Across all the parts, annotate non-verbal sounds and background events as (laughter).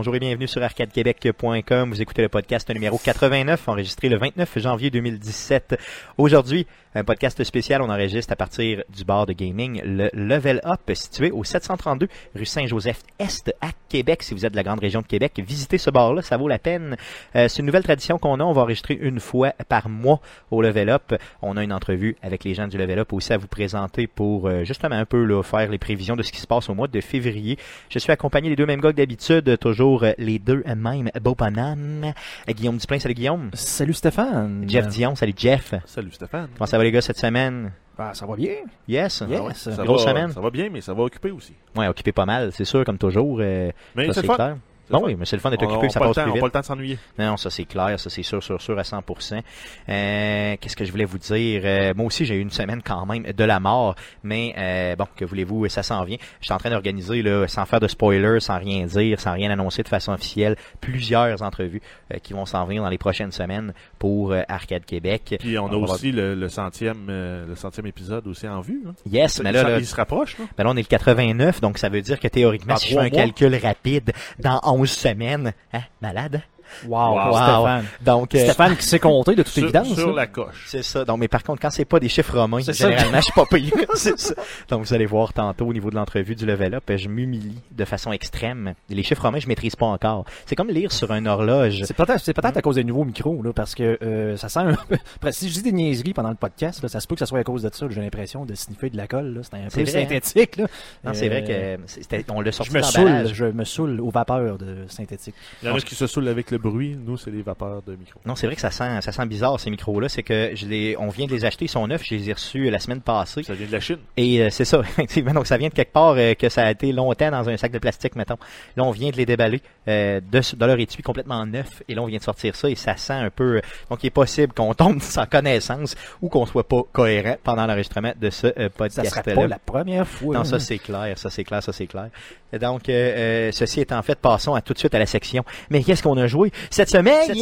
Bonjour et bienvenue sur arcadequebec.com. Vous écoutez le podcast numéro 89, enregistré le 29 janvier 2017. Aujourd'hui, un podcast spécial, on enregistre à partir du bar de gaming, le Level Up, situé au 732 rue Saint-Joseph-Est à Québec. Si vous êtes de la grande région de Québec, visitez ce bar-là, ça vaut la peine. Euh, c'est une nouvelle tradition qu'on a, on va enregistrer une fois par mois au Level Up. On a une entrevue avec les gens du Level Up aussi à vous présenter pour euh, justement un peu faire les prévisions de ce qui se passe au mois de février. Je suis accompagné des deux mêmes gars d'habitude, toujours euh, les deux mêmes beaux. Euh, Guillaume Duplain, salut Guillaume. Salut Stéphane. Jeff Dion, salut Jeff. Salut Stéphane. Comment ça va les gars cette semaine? Ben, ça va bien. Yes. Yes. Ah ouais. Ça Grosse va, semaine. Ça va bien, mais ça va occuper aussi. Ouais, occupé pas mal, c'est sûr, comme toujours. euh, Mais c'est le fun. clair. Le oui, mais c'est le fun d'être occupé, on ça passe temps- plus on vite. pas le temps de s'ennuyer. Non, ça c'est clair, ça c'est sûr, sûr, sûr à 100%. Euh, Qu'est-ce que je voulais vous dire? Euh, moi aussi, j'ai eu une semaine quand même de la mort, mais euh, bon, que voulez-vous, ça s'en vient. Je suis en train d'organiser, là, sans faire de spoilers, sans rien dire, sans rien annoncer de façon officielle, plusieurs entrevues euh, qui vont s'en venir dans les prochaines semaines pour euh, Arcade Québec. Puis on a va- aussi le, le centième, euh, le centième épisode aussi en vue. hein. Yes, Ça- mais là, il se rapproche. Là. ben là, on est le 89, donc ça veut dire que théoriquement, si je fais un mois. calcul rapide, dans 11 semaines, hein, malade? Wow, Wow. Stéphane. Donc, euh, Stéphane qui sait compter de toute Sur, évidence. sur hein. la coche. C'est ça. Donc, mais par contre, quand c'est pas des chiffres romains, généralement, je suis pas payé. (laughs) c'est ça. Donc, vous allez voir tantôt au niveau de l'entrevue du level up, je m'humilie de façon extrême. Les chiffres romains, je maîtrise pas encore. C'est comme lire sur une horloge. C'est peut-être c'est peut-être à cause des nouveaux micros là parce que euh, ça sent un peu (laughs) Après, si je dis des niaiseries pendant le podcast là, ça se peut que ça soit à cause de ça, j'ai l'impression de sniffer de la colle là, c'était un C'est peu vrai, hein? synthétique là. Non, c'est vrai Euh, que c'était, on l'a sorti je me saoule, je me saoule aux vapeurs de synthétique. Il y en a qui se saoulent avec le bruit. Nous, c'est les vapeurs de micro. Non, c'est vrai que ça sent, ça sent bizarre ces micros-là. C'est que je les, on vient de les acheter, ils sont neufs. Je les ai reçus la semaine passée. Ça vient de la Chine. Et euh, c'est ça, (laughs) effectivement. Donc ça vient de quelque part euh, que ça a été longtemps dans un sac de plastique, mettons. Là, on vient de les déballer euh, de, de leur étui complètement neuf. Et là, on vient de sortir ça et ça sent un peu. euh, donc, il est possible qu'on tombe (laughs) sans connaissance ou qu'on soit pas cohérent pendant l'enregistrement de ce euh, Ça podcast. serait pas la première fois. Non, ça c'est clair, ça c'est clair, ça c'est clair. Donc, euh, euh, ceci étant fait, passons à tout de suite à la section. Mais qu'est-ce qu'on a joué cette semaine? Cette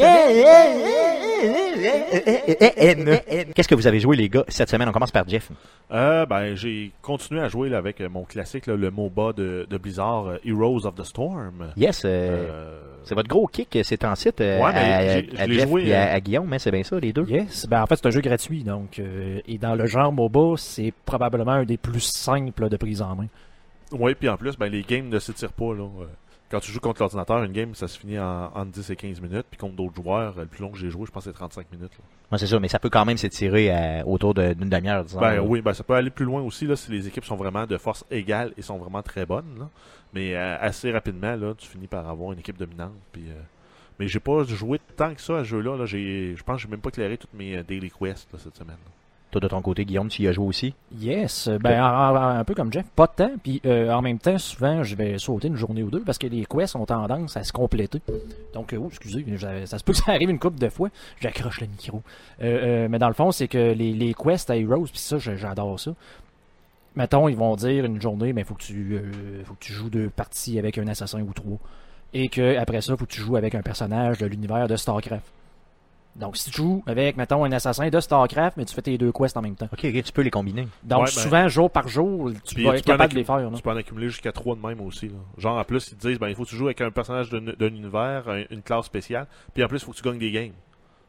Qu'est-ce que vous avez joué, les gars, cette semaine? On commence par Jeff. Euh, ben, j'ai continué à jouer là, avec euh, mon classique, là, le MOBA de, de Blizzard, euh, Heroes of the Storm. Yes, euh, Euh, c'est votre gros kick, c'est en site euh, Ouais, mais à, Jeff joué, et à, euh, à Guillaume, hein, c'est bien ça, les deux? Yes, ben en fait c'est un jeu gratuit donc euh, et dans le genre MOBA, c'est probablement un des plus simples de prise en main. Oui, puis en plus, ben, les games ne s'étirent pas. Là. Euh, Quand tu joues contre l'ordinateur, une game, ça se finit en, entre 10 et 15 minutes. Puis contre d'autres joueurs, euh, le plus long que j'ai joué, je pense c'est 35 minutes. là. Moi, c'est ça, mais ça peut quand même s'étirer à- autour d'une demi-heure, disons. Ben oui, ben, ça peut aller plus loin aussi là, si les équipes sont vraiment de force égale et sont vraiment très bonnes. Là. Mais euh, assez rapidement, là, tu finis par avoir une équipe dominante. Puis, euh, Mais j'ai pas joué tant que ça à ce jeu-là. Là. J'ai- Je pense que j'ai même pas éclairé toutes mes euh, daily quests là, cette semaine. Toi, de ton côté, Guillaume, tu y as joué aussi? Yes, ben en- en- un peu comme Jeff, pas de temps, puis euh, en même temps, souvent, je vais sauter une journée ou deux parce que les quests ont tendance à se compléter. Donc, euh, oh, excusez, ça, ça se peut que ça arrive une couple de fois, j'accroche le micro. Euh, euh, mais dans le fond, c'est que les, les quests à Heroes, puis ça, j'adore ça. Mettons, ils vont dire une journée, mais faut que tu euh, faut que tu joues deux parties avec un assassin ou trois. Et que après ça, faut que tu joues avec un personnage de l'univers de StarCraft. Donc, si tu joues avec, mettons, un assassin de StarCraft, mais tu fais tes deux quests en même temps. Ok, ok, tu peux les combiner. Donc, Ouais, ben- souvent, jour par jour, tu Puis vas tu être peux en capable de les faire. là. Tu peux en accumuler jusqu'à 3 de même aussi. Là. Genre, en plus, ils te disent, ben, il faut que tu joues avec un personnage d'un d'un univers, un- une classe spéciale. Puis en plus, il faut que tu gagnes des games.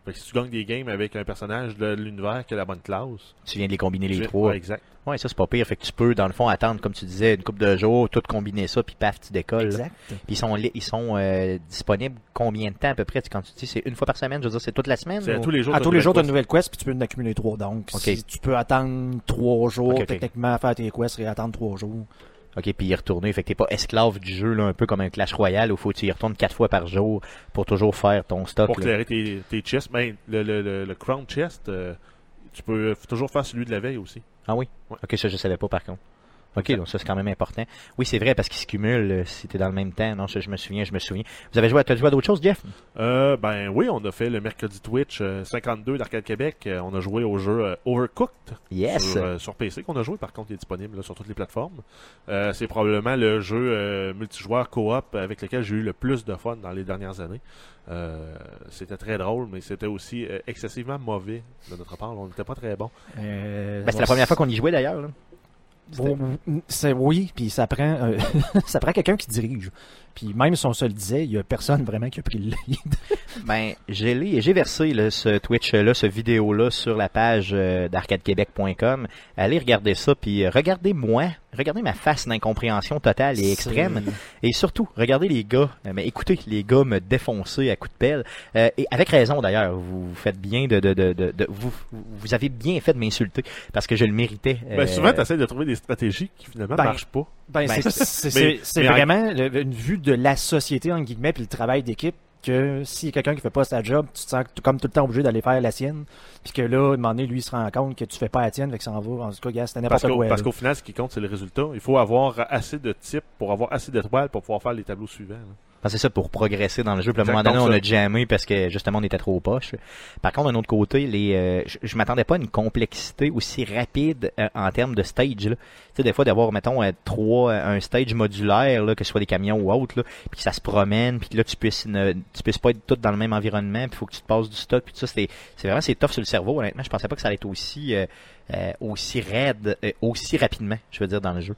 Fait que si tu gagnes des games avec un personnage de l'univers qui a la bonne classe. Tu viens de les combiner les trois. Ouais, exact. Ouais, ça, c'est pas pire. Fait que tu peux, dans le fond, attendre, comme tu disais, une couple de jours, tout combiner ça, puis paf, tu décolles. Exact. Puis ils sont, ils sont euh, disponibles combien de temps à peu près? Tu- Quand tu dis c'est une fois par semaine, je veux dire, c'est toute la semaine? C'est à ou- tous les jours. À tous les jours, tu as nouvelle une nouvelle quest, puis tu peux en accumuler trois. Donc, si tu peux attendre trois jours, Ok, ok. techniquement, faire tes quests et attendre trois jours. OK, puis y retourner. Fait que t'es pas esclave du jeu, là, un peu comme un Clash Royale où faut que tu y retournes quatre fois par jour pour toujours faire ton stock. pour clairer tes, tes chests. Ben, le, le, le, le Crown Chest, euh, tu peux toujours faire celui de la veille aussi. Ah oui? Ouais. OK, ça, je savais pas, par contre. OK, donc ça, c'est quand même important. Oui, c'est vrai, parce qu'ils se cumulent euh, si t'es dans le même temps. Non, ça, je me souviens, je me souviens. Vous avez joué à, t'as joué à d'autres choses, Jeff? Euh, ben oui, on a fait le mercredi Twitch euh, 52 d'Arcade Québec. Euh, on a joué au jeu euh, Overcooked. Yes! Sur, euh, sur PC qu'on a joué, par contre, il est disponible là, sur toutes les plateformes. Euh, c'est probablement le jeu euh, multijoueur coop avec lequel j'ai eu le plus de fun dans les dernières années. Euh, c'était très drôle, mais c'était aussi euh, excessivement mauvais de notre part. On n'était pas très bon. Euh, Ben, c'est la première fois qu'on y jouait, d'ailleurs. C'est oui, puis ça prend euh, (laughs) ça prend quelqu'un qui dirige. Puis même si on se le disait, il y a personne vraiment qui a pris le lead. (laughs) Ben, j'ai j'ai versé là, ce Twitch-là, ce vidéo-là sur la page euh, d'arcadequebec.com. Allez regarder ça, puis euh, regardez moi, regardez ma face d'incompréhension totale et extrême. Et surtout, regardez les gars, euh, mais écoutez les gars me défoncer à coups de pelle. Euh, et avec raison d'ailleurs, vous faites bien de, de, de, de, de- vous, vous avez bien fait de m'insulter parce que je le méritais. Ben, souvent, tu essaies de trouver des stratégies qui finalement Ben, marchent pas. Ben, Ben, c'est- en- vraiment le- une vue de la société, entre guillemets, puis le travail d'équipe, que s'il y a quelqu'un qui fait pas sa job, tu te sens comme tout le temps obligé d'aller faire la sienne, puis que là, à un moment donné, lui, il se rend compte que tu fais pas la tienne, fait que ça en va. En tout cas, gars, c'était n'importe quoi. parce qu'au final, ce qui compte, c'est le résultat. Il faut avoir assez de types pour avoir assez d'étoiles pour pouvoir faire les tableaux suivants. là. C'est ça pour progresser dans le jeu. Puis à un moment donné, on a jammé parce que justement on était trop poche. Par contre, d'un autre côté, les, euh, je, je m'attendais pas à une complexité aussi rapide euh, en termes de stage. Là. Tu sais, des fois d'avoir mettons euh, trois, un stage modulaire, là, que ce soit des camions ou autre, là, puis que ça se promène, puis que là tu puisses ne, tu puisses pas être tout dans le même environnement, puis faut que tu te passes du stock, puis tout ça, c'est c'est vraiment c'est tough sur le cerveau. Honnêtement, je pensais pas que ça allait être aussi aussi raide, aussi rapidement, je veux dire dans le jeu.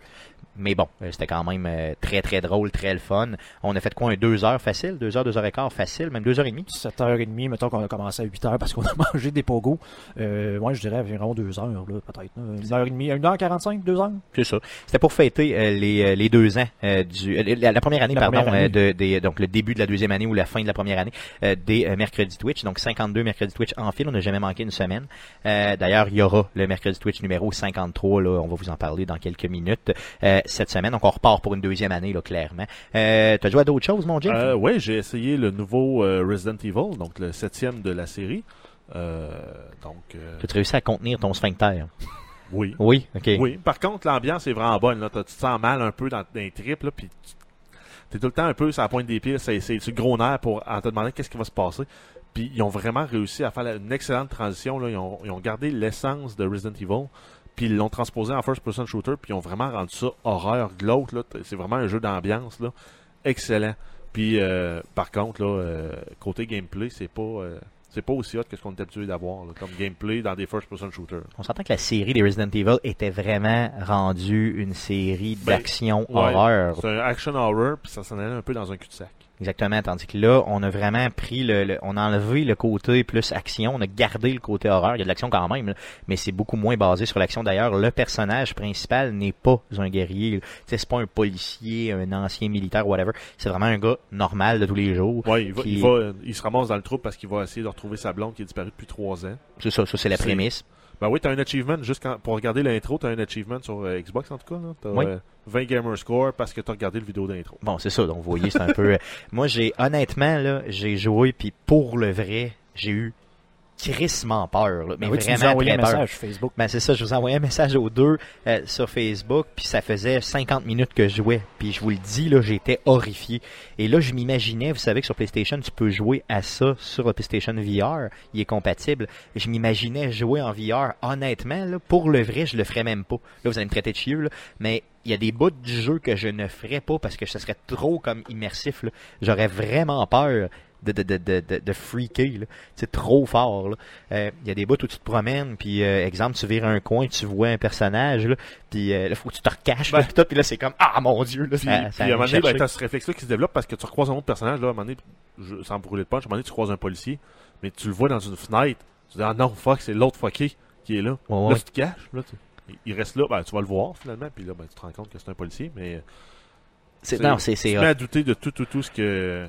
Mais bon, euh, c'était quand même euh, très très drôle, très le fun. On a fait quoi, un deux heures facile, deux heures, deux heures et quart facile, même deux heures et demie? 7h30, mettons qu'on a commencé à 8h parce qu'on a (laughs) mangé des pogos. Euh, moi, je dirais environ 2 heures, là, peut-être. là. 1h30, 1h45, 2 heures? C'est ça. C'était pour fêter euh, les, euh, les deux ans euh, du euh, la, la première année, La pardon, première année. de, des, donc le début de la deuxième année ou la fin de la première année euh, des euh, mercredis Twitch. Donc 52 mercredis Twitch en fil, on n'a jamais manqué une semaine. Euh, D'ailleurs, il y aura le mercredi Twitch numéro 53. Là, on va vous en parler dans quelques minutes cette semaine. Donc on repart pour une deuxième année, là, clairement. Euh, T'as joué à d'autres choses, mon Jim? Euh, ouais, j'ai essayé le nouveau euh, Resident Evil, donc le septième de la série. Euh, donc, euh, Tu as réussi à contenir ton sphincter? (laughs) oui. Oui, ok. Oui, par contre, l'ambiance est vraiment bonne. Là. T'as- Tu te sens mal un peu dans, dans les tripes, là, puis tu t'es tout le temps un peu sur la pointe des pieds. C'est du gros nerf pour en te demander qu'est-ce qui va se passer. Puis ils ont vraiment réussi à faire une excellente transition. Là. Ils, ont, ils ont gardé l'essence de Resident Evil, puis ils l'ont transposé en first-person shooter, puis ils ont vraiment rendu ça horreur glauque. là. C'est vraiment un jeu d'ambiance. là. Excellent. Puis euh, par contre, là, euh, côté gameplay, c'est pas... euh, c'est pas aussi hot que ce qu'on est habitué d'avoir comme gameplay dans des first-person shooters. On s'entend que la série des Resident Evil était vraiment rendue une série Ben, d'action ouais. horreur. C'est un action horror, puis ça s'en allait un peu dans un cul-de-sac. Exactement, tandis que là, on a vraiment pris le, le- on a enlevé le côté plus action, on a gardé le côté horreur. Il y a de l'action quand même, là, mais c'est beaucoup moins basé sur l'action. D'ailleurs, le personnage principal n'est pas un guerrier. C'est pas un policier, un ancien militaire, whatever. C'est vraiment un gars normal de tous les jours. Ouais, il, va, Qui- il, va, il se ramasse dans le trou parce qu'il va essayer de retrouver sa blonde qui a disparu depuis trois ans. C'est ça, ça c'est la prémisse. Ben oui, t'as un achievement, juste quand, pour regarder l'intro, t'as un achievement sur euh, Xbox en tout cas. Là. T'as Oui. euh, 20 gamer score parce que t'as regardé le vidéo d'intro. Bon, c'est ça. Donc, vous voyez, c'est un peu. euh, (laughs) Moi, j'ai honnêtement là, j'ai joué puis pour le vrai, j'ai eu crissement peur. Là, mais oui, tu nous as vraiment envoyé très un peur. message Facebook. Ben c'est ça, je vous ai envoyé un message aux deux euh, sur Facebook, puis ça faisait 50 minutes que je jouais, puis je vous le dis là, j'étais horrifié. Et là, je m'imaginais, vous savez que sur PlayStation, tu peux jouer à ça sur le PlayStation VR, il est compatible. Je m'imaginais jouer en VR, honnêtement là, pour le vrai, je le ferais même pas. Là, vous allez me traiter de chieux là, mais il y a des bouts du jeu que je ne ferais pas parce que ce serait trop comme immersif là. J'aurais vraiment peur de, de, de, de, de, freaker, là. C'est trop fort, là. Euh, Il y a des bouts où tu te promènes, puis euh, exemple, tu vires un coin, tu vois un personnage, là, puis euh, là, faut que tu te recaches, là, Ben. tout, puis là, c'est comme, ah, mon Dieu, là, Puis, ça, puis ça à un moment donné, ben, t'as ce réflexe-là qui se développe parce que tu recroises un autre personnage. Là, à un moment donné, je, sans brûler de punch, à un moment donné, tu croises un policier, mais tu le vois dans une fenêtre. Tu dis, ah non, fuck, c'est l'autre fucké qui est là. Ouais, Là, ouais. tu te caches. Là, tu- il- il reste là, ben, tu vas le voir finalement, puis là, ben, tu te rends compte que c'est un policier, mais C'est- non, c'est, tu c'est te mets à douter de tout, tout, tout ce que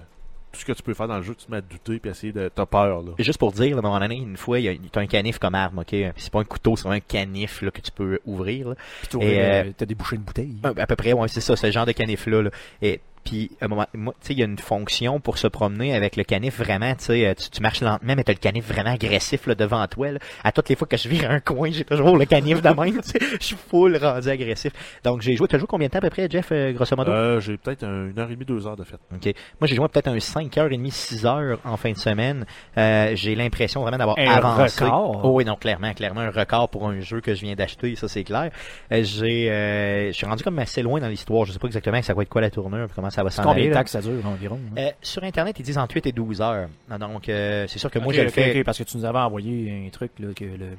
tout ce que tu peux faire dans le jeu, tu te mets à douter puis essayer de t'as peur là. Juste pour dire, là, à un moment donné, une fois, il y a t'as un canif comme arme, ok? C'est pas un couteau, c'est un canif là, que tu peux ouvrir. Là. Puis euh, euh, t'as débouché une bouteille. À, à peu près, ouais, c'est ça, ce genre de canif-là. Là. Et puis, à un moment, moi, tu sais, il y a une fonction pour se promener avec le canif vraiment, tu sais, euh, tu, tu marches lentement, mais t'as le canif vraiment agressif là, devant toi. Là. À toutes les fois que je vire un coin, j'ai toujours le canif de même. (laughs) tu sais. Je suis full rendu agressif. Donc, j'ai joué. T'as joué combien de temps à peu près, Jeff, euh, grosso modo? Euh, j'ai peut-être un- une heure et demie, deux heures de fête. Ok. Moi, j'ai joué peut-être un 5h30, 6h en fin de semaine. Euh, j'ai l'impression vraiment d'avoir Un avancé. record? Oh oui, non, clairement, clairement un record pour un jeu que je viens d'acheter, ça c'est clair. Euh, j'ai, euh, je suis rendu comme assez loin dans l'histoire. Je sais pas exactement ça va être quoi la tournure, comment ça va s'en Combien de temps que ça dure environ? hein? Euh, sur Internet, ils disent entre 8 et 12 heures. Donc, euh, c'est sûr que moi, je le fais. parce que tu nous avais envoyé un truc là, que le,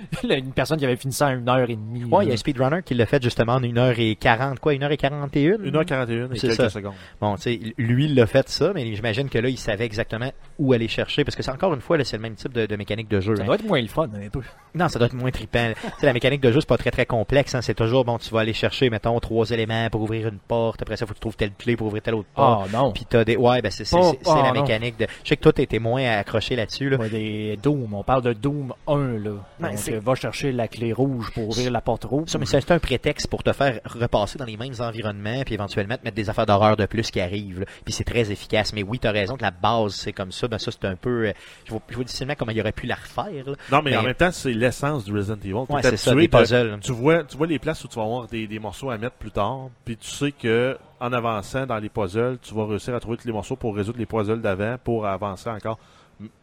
(laughs) une personne qui avait fini ça en une heure et demie. Ouais, il y a un speedrunner qui l'a fait justement en 1h40, quoi, 1h41? 1h41 et C'est quelques ça. secondes. Bon, tu sais, lui, il l'a fait ça, mais j'imagine que là, il savait exactement où aller chercher, parce que c'est encore une fois, là, c'est le même type de, de mécanique de jeu. Ça hein. doit être moins le fun, un peu. Non, ça doit être moins trippant. tu sais, la mécanique de jeu, c'est pas très très complexe, hein. C'est toujours, bon, tu vas aller chercher, mettons, trois éléments pour ouvrir une porte, après ça, faut que tu trouves telle clé pour ouvrir telle autre porte. Ah non. Puis t'as des, ouais, ben c'est c'est- Oh, ah, la non. mécanique de. Je sais que toi t'étais moins accroché là-dessus là. Ouais, des Doom, on parle de Doom 1 là. Euh, va chercher la clé rouge pour ouvrir la porte rouge. Ça, mais c'est un prétexte pour te faire repasser dans les mêmes environnements, puis éventuellement te mettre des affaires d'horreur de plus qui arrivent. là. Puis c'est très efficace. Mais oui, t'as raison que la base c'est comme ça. Ben ça c'est un peu. euh, je vois, je vois difficilement comment il aurait pu la refaire. là. Non, mais, Mais- en même temps, c'est l'essence du Resident Evil. Ouais, c'est ça, des de- puzzles. tu vois, tu vois les places où tu vas avoir des, des morceaux à mettre plus tard, puis tu sais que en avançant dans les puzzles, tu vas réussir à trouver tous les morceaux pour résoudre les puzzles d'avant, pour avancer encore.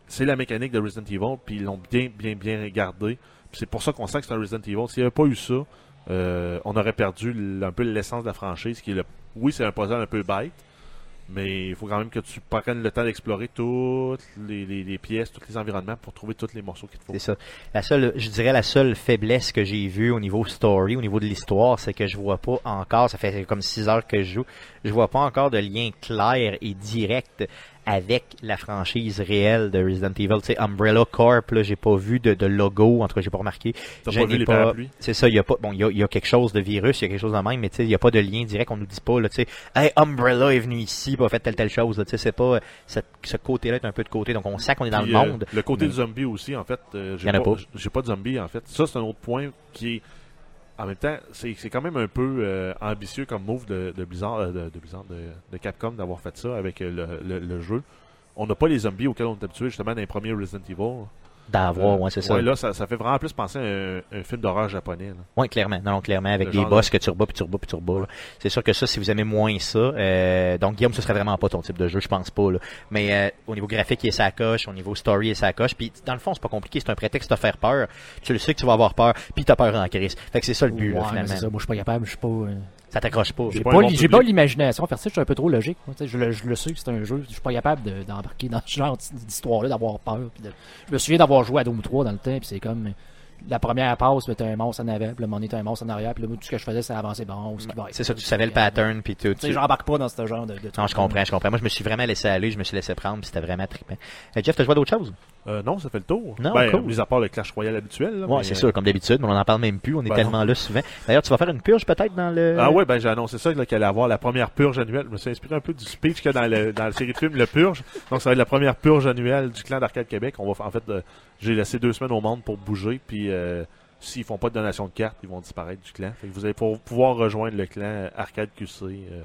C'est la mécanique de Resident Evil, puis ils l'ont bien, bien, bien gardé. Puis c'est pour ça qu'on sent que c'est un Resident Evil. S'il n'y avait pas eu ça, euh, on aurait perdu un peu l'essence de la franchise, qui est le. Oui, c'est un puzzle un peu bête, mais il faut quand même que tu prennes le temps d'explorer toutes les, pièces, tous les environnements pour trouver tous les morceaux qu'il te faut. C'est ça. La seule, je dirais la seule faiblesse que j'ai vue au niveau story, au niveau de l'histoire, c'est que je vois pas encore, ça fait comme 6 heures que je joue, je vois pas encore de lien clair et direct avec la franchise réelle de Resident Evil. Tu sais, Umbrella Corp, là, j'ai pas vu de, de logo, en tout cas, j'ai pas remarqué. T'as pas vu les pas- parapluies? C'est ça, il y a pas, bon, il y a, il y a quelque chose de virus, il y a quelque chose de même, mais tu sais, il y a pas de lien direct, on nous dit pas, là, tu sais, hey, Umbrella est venu ici, pour fait telle, telle chose, là, tu sais, c'est pas, euh, cette- ce côté-là est un peu de côté, donc on sait qu'on est dans Puis, le euh, monde. le côté mais- zombie aussi, en fait, euh, j'ai pas, pas. j'ai pas de zombie, en fait. Ça, c'est un autre point qui est. En même temps, c'est quand même un peu euh, ambitieux comme move de, Blizzard, euh, de, Capcom d'avoir fait ça avec le, le- le jeu. On n'a pas les zombies auxquels on est habitué justement dans les premiers Resident Evil. D'avoir, Euh, ouais, c'est ça. Ouais, là, ça, ça fait vraiment plus penser à un, un film d'horreur japonais. là. Oui, clairement. Non, non, clairement, avec Le des boss que tu rebats, puis tu rebats, puis tu rebats. C'est sûr que ça, si vous aimez moins ça, euh, donc Guillaume, ce serait vraiment pas ton type de jeu, je pense pas. Là. Mais euh, au niveau graphique, il est sa coche, au niveau story, il est sa coche. Puis dans le fond, c'est pas compliqué, c'est un prétexte de te faire peur. Tu le sais que tu vas avoir peur, puis t'as peur en crise. Fait que c'est ça le but, là, Ouais, finalement. ça, moi je suis pas capable, je suis pas. euh, Ça t'accroche pas. J'ai pas pas, pas l'imagination. Faire ça, je suis un peu trop logique. moi, je, le, je le sais que c'est un jeu. Je suis pas capable de- d'embarquer dans ce genre d'histoire-là, d'avoir peur. de- Je me souviens d'avoir joué à Doom 3 dans le temps, puis c'est comme. La première passe, tu un monstre en avant, puis le moment, t'as un monstre en arrière, puis là, tout ce que je faisais, c'est avancer bon, ce qui va être. C'est ça, tu savais le pattern, puis tout. Tu sais, j'embarque pas dans ce genre de, de Non, truc. je comprends, je comprends. Moi, je me suis vraiment laissé aller, je me suis laissé prendre, puis c'était vraiment trippant. Euh, Jeff, t'as joué à d'autres choses? Euh, non, ça fait le tour. Non, ben, cool. mis à part le Clash Royale habituel. là, Ouais, mais, c'est euh, sûr, comme d'habitude, mais on en parle même plus, on est Ben tellement là souvent. D'ailleurs, tu vas faire une purge peut-être dans le... Ah ouais, ben j'ai annoncé ça là, qu'elle allait avoir la première purge annuelle. Je me suis inspiré un peu du speech qu'il y a dans, le, dans la série de films Le Purge. Donc ça va être la première purge annuelle du clan d'Arcade Québec. On va en fait euh, j'ai laissé deux semaines au monde pour bouger puis euh, s'ils font pas de donation de cartes, ils vont disparaître du clan. Fait que vous allez pour- pouvoir rejoindre le clan Arcade QC euh,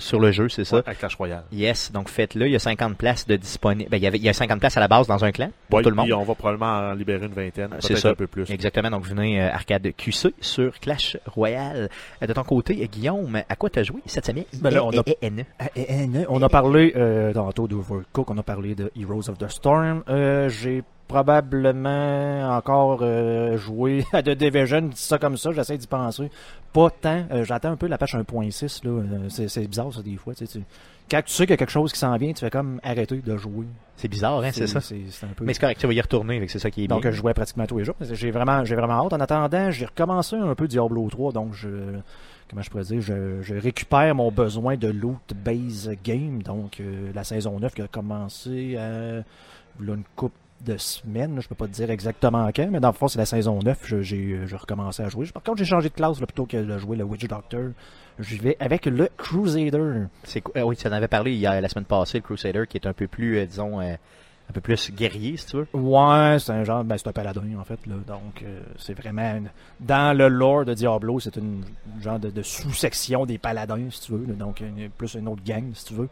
Sur le jeu, c'est ça? ouais, à Clash Royale. Yes, donc faites-le. Il y a 50 places de disponibles. Ben, il y avait, il y a 50 places à la base dans un clan pour Ouais, tout le monde. puis on va probablement en libérer une vingtaine, C'est peut-être ça. un peu plus. Exactement. Donc venez euh, arcade QC sur Clash Royale. Euh, de ton côté, euh, Guillaume, à quoi t'as joué cette semaine? Ben là, on a- Eh, eh, eh, Ah, On a parlé euh, tantôt d'Overcook, on a parlé de Heroes of the Storm. Euh, J'ai probablement encore euh, joué (laughs) à The Division, dis ça comme ça, j'essaie d'y penser. Pas tant, euh, j'attends un peu la page 1.6, là. euh, c'est c'est bizarre ça des fois. tu sais, tu- Quand tu sais qu'il y a quelque chose qui s'en vient, tu fais comme arrêter de jouer. C'est bizarre, hein, c'est ça. C'est c'est un peu... Mais c'est correct, tu vas y retourner, c'est ça qui est Donc bien. je jouais pratiquement tous les jours. J'ai vraiment, j'ai vraiment hâte. En attendant, j'ai recommencé un peu Diablo 3, donc je, comment je pourrais dire, je, je récupère mon besoin de loot base game. Donc euh, la saison 9 qui a commencé à là, une coupe de semaines, je peux pas te dire exactement quand, mais dans le fond c'est la saison 9, je- j'ai j'ai recommencé à jouer. Par contre j'ai changé de classe là, plutôt que de jouer le Witch Doctor. Je vais avec le Crusader. C'est ah oui, tu en avais parlé hier, la semaine passée, le Crusader, qui est un peu plus, euh, disons, euh, un peu plus guerrier, si tu veux. Ouais, c'est un genre, ben c'est un paladin en fait là, donc euh, c'est vraiment dans le lore de Diablo, c'est une genre de, sous-section des paladins si tu veux, là, donc plus une autre gang si tu veux.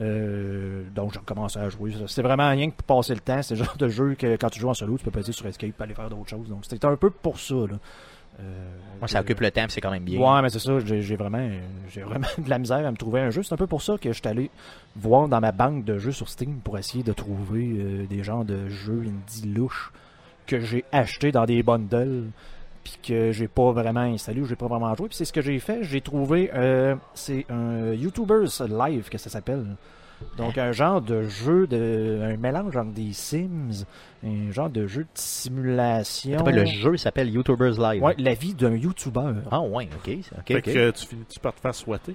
Euh, donc j'ai recommencé à jouer. C'est vraiment rien que pour passer le temps, c'est le genre de jeu que quand tu joues en solo, tu peux passer sur Escape et aller faire d'autres choses. Donc c'était un peu pour ça là. Euh, Moi, ça occupe le temps, c'est quand même bien. Ouais, mais c'est ça, j'ai vraiment, j'ai vraiment de la misère à me trouver un jeu. C'est un peu pour ça que je suis allé voir dans ma banque de jeux sur Steam pour essayer de trouver euh, des genres de jeux indie louches que j'ai achetés dans des bundles puis que j'ai pas vraiment installé ou j'ai pas vraiment joué. Puis c'est ce que j'ai fait. J'ai trouvé, euh, c'est un YouTubers Live que ça s'appelle. Donc, un genre de jeu, de, un mélange entre des Sims, un genre de jeu de simulation. Attends, le jeu s'appelle YouTubers Live. Ouais, la vie d'un YouTuber. Ah ouais, ok. ok, Fait ok. que tu finis-tu par te faire swatter?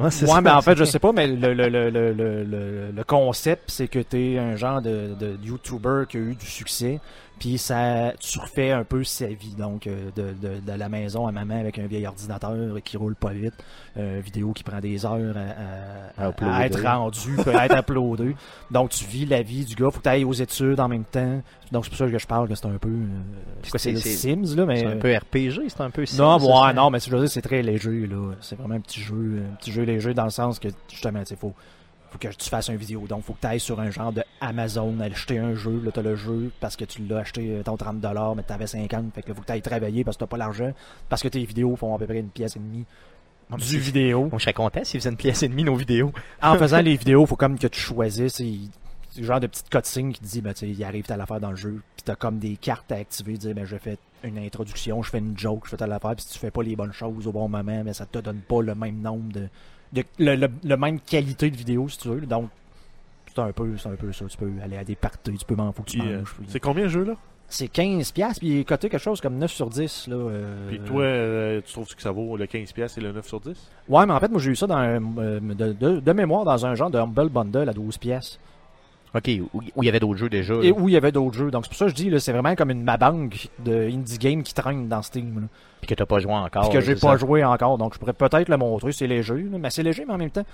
Ouais, c'est Ouais, ça, mais en fait, je sais pas, mais le, le, le, le, le, le- le concept, c'est que t'es un genre de, de YouTuber qui a eu du succès, puis ça, tu refais un peu sa vie, donc euh, de, de, de la maison à maman avec un vieil ordinateur qui roule pas vite, euh, vidéo qui prend des heures à, à- À à être rendu, peut être uploadé. Donc tu vis la vie du gars, faut que t'ailles aux études en même temps. Donc c'est pour ça que je parle que c'est un peu, euh, c'est c'est C'est- Sims là, mais C'est un peu RPG, c'est un peu non, Sims, ouais, ça, non, mais je veux dire, c'est très léger, là. C'est vraiment un petit jeu, un petit jeu léger dans le sens que, justement, il faut, faut que tu fasses une vidéo. Donc, faut que tu ailles sur un genre de Amazon, acheter un jeu. Là, t'as le jeu parce que tu l'as acheté, euh, ton 30$, mais t'avais 50$. Fait que là, faut que tu ailles travailler parce que t'as pas l'argent. Parce que tes vidéos font à peu près une pièce et demie du vidéo. Je serais content s'ils faisaient une pièce et demie nos vidéos. (laughs) En faisant les vidéos, faut comme que tu choisisses. C'est le genre de petite cutscene qui te dit, ben, tu il arrive telle affaire dans le jeu. Puis t'as comme des cartes à activer, dire, ben, je fais une introduction, je fais une joke, je fais telle affaire. Puis si tu fais pas les bonnes choses au bon moment, ben, ça te donne pas le même nombre de. De le, le- le même qualité de vidéo, si tu veux. Donc, c'est un peu, c'est un peu ça. Tu peux aller à des parties, tu peux m'en Puis, euh, c'est combien le jeu là? C'est 15$, piastres, puis il est coté quelque chose comme 9 sur 10. Là, euh, Puis toi, euh, tu trouves que ça vaut le 15$ et le 9 sur 10? Ouais, mais en fait, moi, j'ai eu ça dans un- euh, de, de- de mémoire dans un genre de Humble Bundle à 12 pièces. Ok, où il y avait d'autres jeux déjà. Et où il y avait d'autres jeux. Donc c'est pour ça que je dis, là, c'est vraiment comme une mabanque de indie game qui traîne dans Steam. Là. Puis que t'as pas joué encore. Puis que j'ai c'est pas ça. joué encore. Donc je pourrais peut-être le montrer. C'est léger. là. Mais c'est léger, mais en même temps.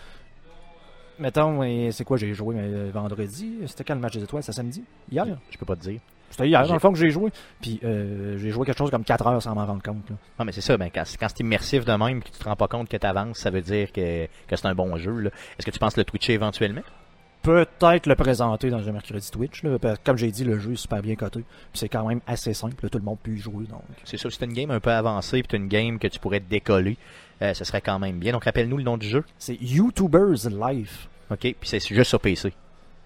Mettons, et c'est quoi j'ai joué euh, vendredi? C'était quand le match des étoiles? C'était samedi? Hier? Je peux pas te dire. C'était hier, dans le fond, que j'ai joué. Puis euh, j'ai joué quelque chose comme 4 heures sans m'en rendre compte. Là. Non, mais c'est ça, ben, quand, quand c'est immersif de même, que tu te rends pas compte que t'avances, ça veut dire que, que c'est un bon jeu. Est-ce que tu penses le twitcher éventuellement? Peut-être le présenter dans un mercredi Twitch. Là, parce que comme j'ai dit, le jeu est super bien coté. C'est quand même assez simple. là, tout le monde peut y jouer. Donc. C'est sûr, si une game un peu avancée, puis une game que tu pourrais décoller, euh, ce serait quand même bien. Donc rappelle-nous le nom du jeu. C'est YouTubers Life. Ok, puis c'est juste sur PC.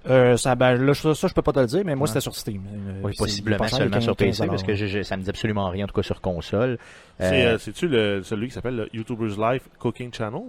Euh, ça, ben, là, ça, ça, je peux pas te le dire, mais moi, Ouais. c'était sur Steam. Euh, Oui, possiblement seulement sur 15 PC, parce que je- je- ça me dit absolument rien, en tout cas sur console. C'est, Euh, C'est-tu le, celui qui s'appelle le YouTuber's Life Cooking Channel?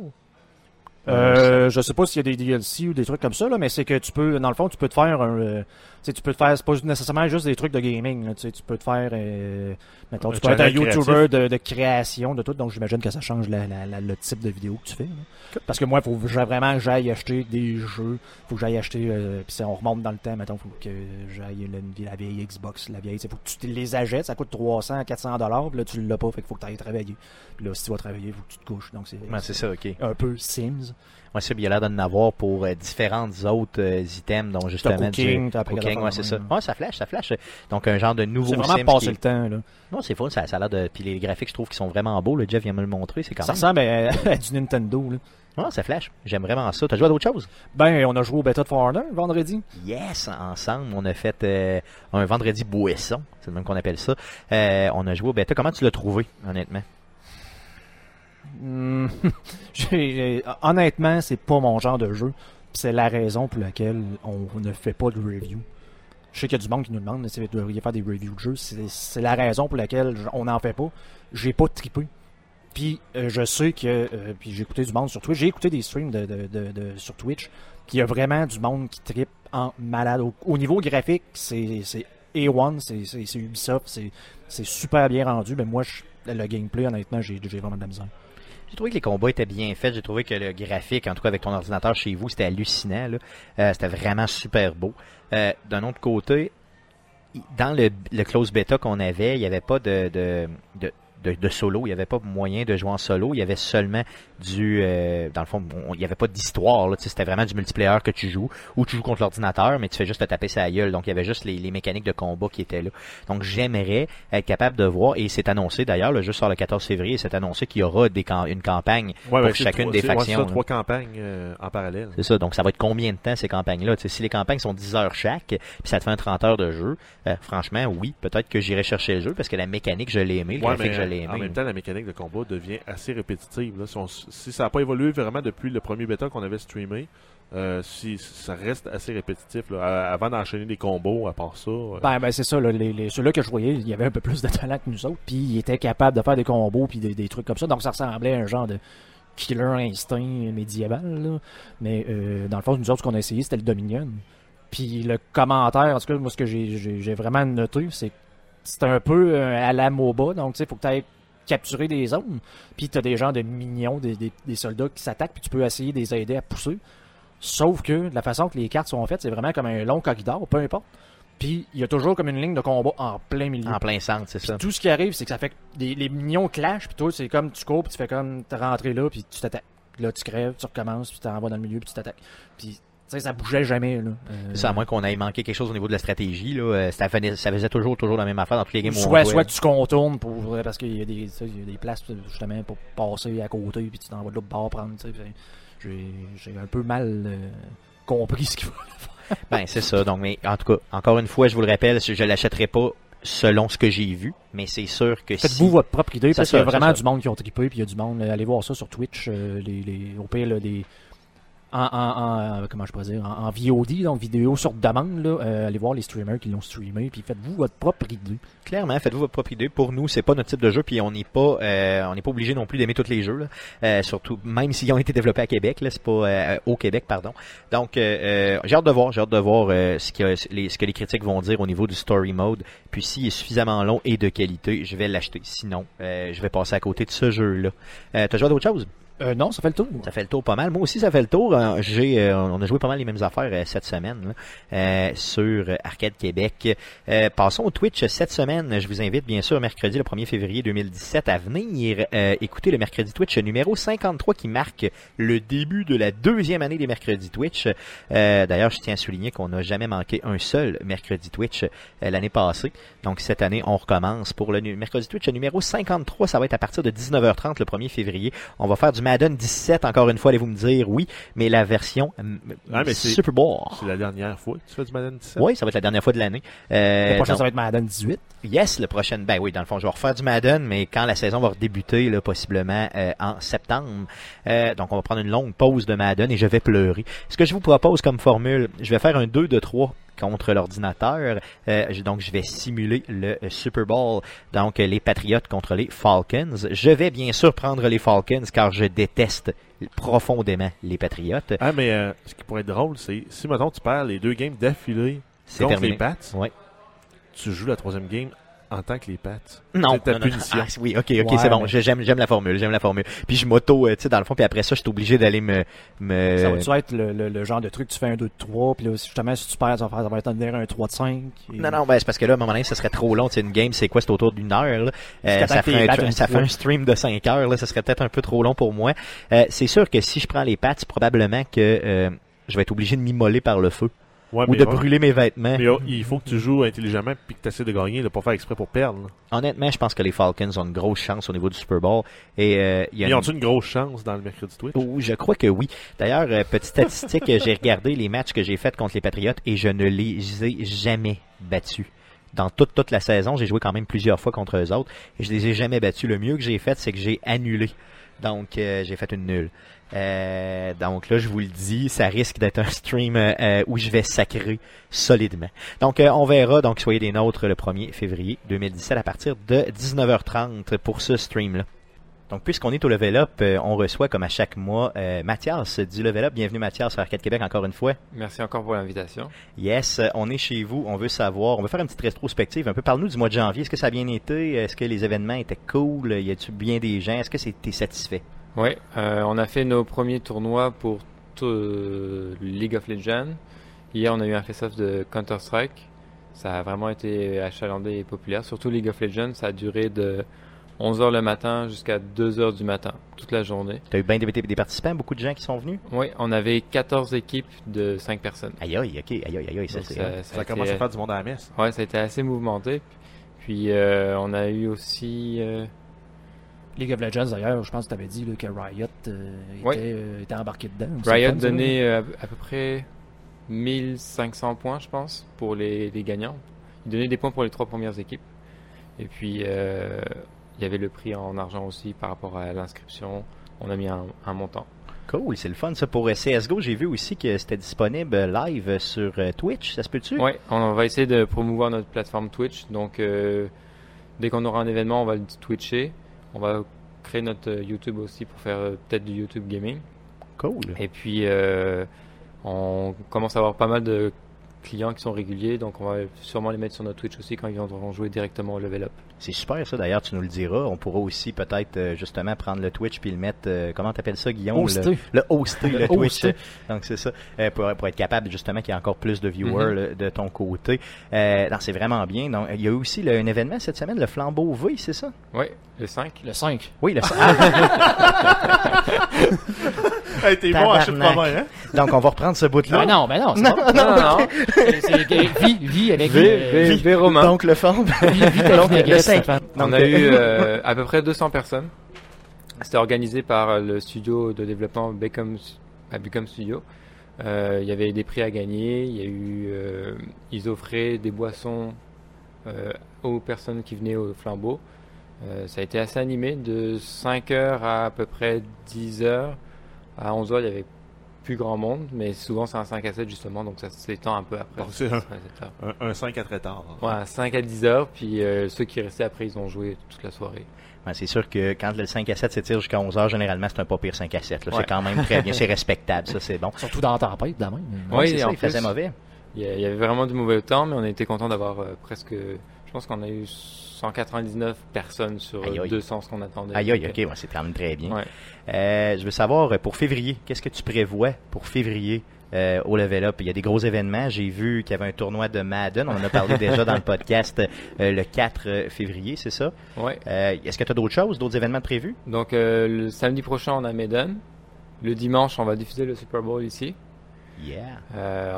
Euh, je sais pas s'il y a des DLC ou des trucs comme ça, là, mais c'est que tu peux, dans le fond, tu peux te faire un, euh, sais, tu peux te faire, c'est pas nécessairement juste des trucs de gaming, là, tu sais, tu peux te faire, euh, mettons, Un tu peux être un YouTuber de, de création, de tout, donc j'imagine que ça change la, la- la- le type de vidéo que tu fais. là. Parce que moi, il faut vraiment que j'aille acheter des jeux, faut que j'aille acheter, euh, puis si on remonte dans le temps, mettons, faut que j'aille la, vieille Xbox, la vieille, il faut que tu te les achètes, ça coûte 300, 400 dollars, puis là, tu l'as pas, fait qu'il faut que tu ailles travailler. Puis là, si tu vas travailler, il faut que tu te couches, donc c'est ça, ok. un peu Sims. Moi, c'est il y a l'air d'en avoir pour euh, différentes autres euh, items, dont justement cooking, du t'as appris cooking, ouais, c'est ça. Ouais, ça flash, ça flash. Donc un genre de nouveau C'est vraiment Sims qui- le temps, là. Non, c'est faux, ça, ça a l'air de. Puis les graphiques, je trouve qu'ils sont vraiment beaux. Le Jeff vient me le montrer, c'est quand Ça même. ressemble à, (laughs) à du Nintendo, là. Ouais, ça flash. J'aime vraiment ça. T'as joué à d'autres choses? Ben, on a joué au Beta de For Honor vendredi. Yes, ensemble, on a fait euh, un vendredi boisson, c'est le même qu'on appelle ça. Euh, on a joué au bêta. Comment tu l'as trouvé, honnêtement? Hmm, (laughs) honnêtement, c'est pas mon genre de jeu. C'est la raison pour laquelle on ne fait pas de review. Je sais qu'il y a du monde qui nous demande si vous devriez faire des reviews de jeux. C'est la raison pour laquelle on n'en fait pas. J'ai pas trippé. Puis euh, je sais que euh, puis j'ai écouté du monde sur Twitch. J'ai écouté des streams de, de, de- sur Twitch. Puis il y a vraiment du monde qui trippe en malade. Au, au niveau graphique, c'est c'est A1, c'est Ubisoft, c'est super bien rendu. Mais moi, le gameplay, honnêtement, j'ai vraiment de la misère. J'ai trouvé que les combats étaient bien faits. J'ai trouvé que le graphique, en tout cas avec ton ordinateur chez vous, c'était hallucinant. Euh, c'était vraiment super beau. Euh, D'un autre côté, dans le, close beta qu'on avait, il n'y avait pas de, de- de solo. Il n'y avait pas moyen de jouer en solo. Il y avait seulement du... euh, dans le fond, on- il n'y avait pas d'histoire. là. C'était vraiment du multiplayer que tu joues. Ou tu joues contre l'ordinateur, mais tu fais juste te taper sa gueule. Donc il y avait juste les, les mécaniques de combat qui étaient là. Donc j'aimerais être capable de voir, et c'est annoncé d'ailleurs, le jeu sort le 14 février, c'est annoncé qu'il y aura des cam- une campagne Ouais, pour chacune trois- des ouais, factions. ça, trois campagnes euh, en parallèle. C'est ça, donc ça va être combien de temps ces campagnes-là? Si les campagnes sont 10 heures chaque, puis ça te fait un 30 heures de jeu, euh, franchement, oui, peut-être que j'irai chercher le jeu parce que la mécanique, je l'ai aimé, le Ouais, graphique, mais je l'ai en même temps, la mécanique de combat devient assez répétitive. là. Si, on s- si ça n'a pas évolué vraiment depuis le premier bêta qu'on avait streamé, euh, si ça reste assez répétitif là, avant d'enchaîner des combos, à part ça. euh, Ben, ben c'est ça, là, les, les- ceux-là que je voyais, il y avait un peu plus de talent que nous autres, puis ils étaient capables de faire des combos, puis des, des trucs comme ça, donc ça ressemblait à un genre de Killer Instinct médiéval. là. Mais euh, dans le fond, nous autres, ce qu'on a essayé, c'était le Dominion. Puis le commentaire, en tout cas, moi, ce que j'ai- vraiment noté, c'est c'est un peu euh, à la MOBA. Donc, tu sais, il faut que tu ailles capturer des zones. Puis tu as des gens de mignons, des, des- des soldats qui s'attaquent, puis tu peux essayer de les aider à pousser. Sauf que la façon que les cartes sont faites, c'est vraiment comme un long corridor, peu importe. Puis il y a toujours comme une ligne de combat en plein milieu. En plein centre, c'est ça. Tout ce qui arrive, c'est que ça fait que les, les mignons clashent, puis toi, c'est comme tu cours, puis tu fais comme t'es rentré là, puis tu t'attaques. Là, tu crèves, tu recommences, puis tu t'envoies dans le milieu, puis tu t'attaques. Puis, ça bougeait jamais, là. Euh, ça, à moins qu'on ait manqué quelque chose au niveau de la stratégie. Là, euh, ça, faisait, ça faisait toujours, toujours la même affaire dans tous les games où on soit, jouait. soit tu contournes pour, parce qu'il y, y a des places, justement, pour passer à côté, puis tu t'envoies de l'autre bord prendre, J'ai un peu mal euh, compris ce qu'il faut. (laughs) Ben, c'est ça. Donc, mais en tout cas, encore une fois, je vous le rappelle, je l'achèterai pas selon ce que j'ai vu, mais c'est sûr que Faites-vous si... votre propre idée, parce qu'il y a vraiment du monde qui ont trippé, puis il y a du monde. allez voir ça sur Twitch, euh, les, les, au pire, là, des. En, en, en- comment je pourrais dire, en, VOD, donc vidéo sur demande, là, euh, allez voir les streamers qui l'ont streamé, puis faites-vous votre propre idée. Clairement, faites-vous votre propre idée. Pour nous, c'est pas notre type de jeu, puis on n'est pas, euh, on n'est pas obligé non plus d'aimer tous les jeux, là. Euh, surtout même s'ils ont été développés à Québec, là, c'est pas euh, au Québec, pardon. Donc, euh, euh, j'ai hâte de voir, j'ai hâte de voir euh, ce, que les, ce que les critiques vont dire au niveau du story mode. Puis s'il est suffisamment long et de qualité, je vais l'acheter. Sinon, euh, je vais passer à côté de ce jeu-là. Euh, T'as joué à d'autres choses? Euh, non, ça fait le tour. Ça fait le tour pas mal. Moi aussi, ça fait le tour. Euh, J'ai, euh, on a joué pas mal les mêmes affaires euh, cette semaine là, euh, sur Arcade Québec. Euh, passons au Twitch cette semaine. Je vous invite bien sûr mercredi le 1er février 2017 à venir écouter le mercredi Twitch numéro 53 qui marque le début de la deuxième année des mercredis Twitch. D'ailleurs, je tiens à souligner qu'on n'a jamais manqué un seul mercredi Twitch l'année passée. Donc cette année, on recommence pour le mercredi Twitch numéro 53. Ça va être à partir de 19h30 le 1er février. On va faire du Madden 17, encore une fois, allez-vous me dire oui, mais la version Ah, mais c'est- Super Bowl. C'est la dernière fois que tu fais du Madden 17. Oui, ça va être la dernière fois de l'année. Euh, Le prochain, donc, ça va être Madden 18. Yes, le prochain. Ben oui, dans le fond, je vais refaire du Madden, mais quand la saison va redébuter, là, possiblement euh, en septembre. Euh, donc, on va prendre une longue pause de Madden et je vais pleurer. Ce que je vous propose comme formule, je vais faire un 2 de 3 contre l'ordinateur. Euh, donc, je vais simuler le euh, Super Bowl. Donc, les Patriots contre les Falcons. Je vais bien sûr prendre les Falcons car je déteste profondément les Patriots. Ah, mais euh, ce qui pourrait être drôle, c'est si, maintenant tu perds les deux games d'affilée C'est contre terminé. les Pats, Ouais. tu joues la troisième game en tant que les Pats. Non, C'est ta non, non. punition. Ah, oui, ok, ok, Ouais, c'est bon. mais- J'aime, j'aime la formule, j'aime la formule. Puis je m'auto, euh, tu sais, dans le fond, puis après ça, je suis obligé d'aller me, me. Ça va-tu être le, le, le genre de truc, tu fais un 2 de 3, puis là, justement, si tu perds, ça va, faire, ça va être un, un 3 de 5. et- Non, non, ben c'est parce que là, à un moment donné, ça serait trop long. Tu sais, une game, c'est quoi? C'est autour d'une heure. Là. Euh, ça un, ça fait un stream de 5 heures. Là, ça serait peut-être un peu trop long pour moi. Euh, c'est sûr que si je prends les pattes, probablement que euh, je vais être obligé de m'immoler par le feu Ouais, ou de ouais. brûler mes vêtements. Mais oh, il faut que tu joues intelligemment puis que tu essaies de gagner, de pas faire exprès pour perdre. là. Honnêtement, je pense que les Falcons ont une grosse chance au niveau du Super Bowl. Et euh, y a Ils une- ont une grosse chance dans le mercredi Twitch? Oh, je crois que oui. D'ailleurs, euh, petite statistique, euh, j'ai regardé les matchs que j'ai faits contre les Patriots et je ne les ai jamais battus. Dans toute, toute la saison, j'ai joué quand même plusieurs fois contre eux autres et je les ai jamais battus. Le mieux que j'ai fait, c'est que j'ai annulé. Donc, euh, j'ai fait une nulle. Euh, donc là, je vous le dis, ça risque d'être un stream euh, euh, où je vais sacrer solidement. Donc, euh, on verra. Donc, soyez des nôtres le 1er février 2017 à partir de 19h30 pour ce stream-là. Donc, puisqu'on est au Level Up, euh, on reçoit comme à chaque mois euh, Mathias du Level Up. Bienvenue Mathias sur Arcade Québec encore une fois. Merci encore pour l'invitation. Yes, euh, on est chez vous, on veut savoir, on veut faire une petite rétrospective un peu. Parle-nous du mois de janvier. Est-ce que ça a bien été? Est-ce que les événements étaient cool? Y a-tu bien des gens? Est-ce que c'était satisfait? Oui, euh, on a fait nos premiers tournois pour euh, League of Legends. Hier, on a eu un face-off de Counter-Strike. Ça a vraiment été achalandé et populaire. Surtout League of Legends, ça a duré de 11h le matin jusqu'à 2h du matin, toute la journée. T'as eu bien des, des participants, beaucoup de gens qui sont venus? Oui, on avait 14 équipes de 5 personnes. Aïe aïe, ok, aïe aïe, aïe, ça ça, Ça, ça a commence été- à faire du monde à la messe. Ouais, ça a été assez mouvementé. Puis euh, on a eu aussi euh, League of Legends, d'ailleurs, je pense que tu avais dit là, que Riot euh, était, Ouais. euh, était embarqué dedans. Riot donnait euh, à peu près 1500 points, je pense, pour les, les gagnants. Il donnait des points pour les trois premières équipes. Et puis, euh, il y avait le prix en argent aussi par rapport à l'inscription. On a mis un, un montant. Cool, c'est le fun ça. Pour CSGO, j'ai vu aussi que c'était disponible live sur Twitch, ça se peut-tu? Ouais, on va essayer de promouvoir notre plateforme Twitch. Donc, euh, dès qu'on aura un événement, on va le twitcher. On va créé notre euh, YouTube aussi pour faire euh, peut-être du YouTube gaming. Cool. Et puis, euh, on commence à avoir pas mal de clients qui sont réguliers, donc on va sûrement les mettre sur notre Twitch aussi quand ils viendront jouer directement au level up. C'est super ça d'ailleurs, tu nous le diras. On pourra aussi peut-être euh, justement prendre le Twitch puis le mettre, euh, comment t'appelles ça Guillaume? Hoster. Le, le hoster, le, Le (laughs) Twitch. hoster. Donc c'est ça, euh, pour, pour être capable justement qu'il y ait encore plus de viewers Mhm. là, de ton côté. Euh, non, c'est vraiment bien. Donc, il y a eu aussi un événement cette semaine, le Flambeau V, c'est ça? Ouais, le 5. Le 5. Oui, le (laughs) ah, Hey, t'es bon à Tabarnak. commun, hein? Donc on va reprendre ce bout-là. Ben non, ben non, Non, pas- Non, non, non. (laughs) c'est- c'est vie, vie avec V, euh, V, V Romain. Donc le fond. vie, vie ta Donc, le vinaigrette, On a eu euh, (laughs) à peu près 200 personnes. C'était organisé par le studio de développement Beckham, à Beckham Studio. Euh, Il y avait des prix à gagner. Il y a eu, euh, ils offraient des boissons euh, aux personnes qui venaient au flambeau. Euh, ça a été assez animé de 5h à à peu près 10h. À 11h, il y avait plus grand monde, mais souvent c'est un 5 à 7 justement, donc ça s'étend un peu après. Donc, c'est un-. Un, un 5 à très tard. Ouais, 5 à 10 heures, puis euh, ceux qui restaient après, ils ont joué toute la soirée. Ben, c'est sûr que quand le 5 à 7 s'étire jusqu'à 11 heures, généralement c'est un pas pire 5 à 7. là. Ouais. C'est quand même très bien, c'est (laughs) respectable, ça c'est bon. Surtout dans la tempête, de même. Oui, c'est ça, en il faisait mauvais. Il y, a- il y avait vraiment du mauvais temps, mais on était content d'avoir euh, presque. Je pense qu'on a eu 199 personnes sur Aïe, euh, aïe. 200 ce qu'on attendait. Aïe aïe, ok, ouais, c'est quand même très bien. Ouais. Euh, je veux savoir, euh, pour février, qu'est-ce que tu prévois pour février euh, au Level Up? Il y a des gros événements. J'ai vu qu'il y avait un tournoi de Madden. On en a parlé (laughs) déjà dans le podcast euh, le 4 février, c'est ça? Euh, Est-ce que tu as d'autres choses, d'autres événements prévus? Donc le samedi prochain, on a Maiden. Le dimanche, on va diffuser le Super Bowl ici. Yeah.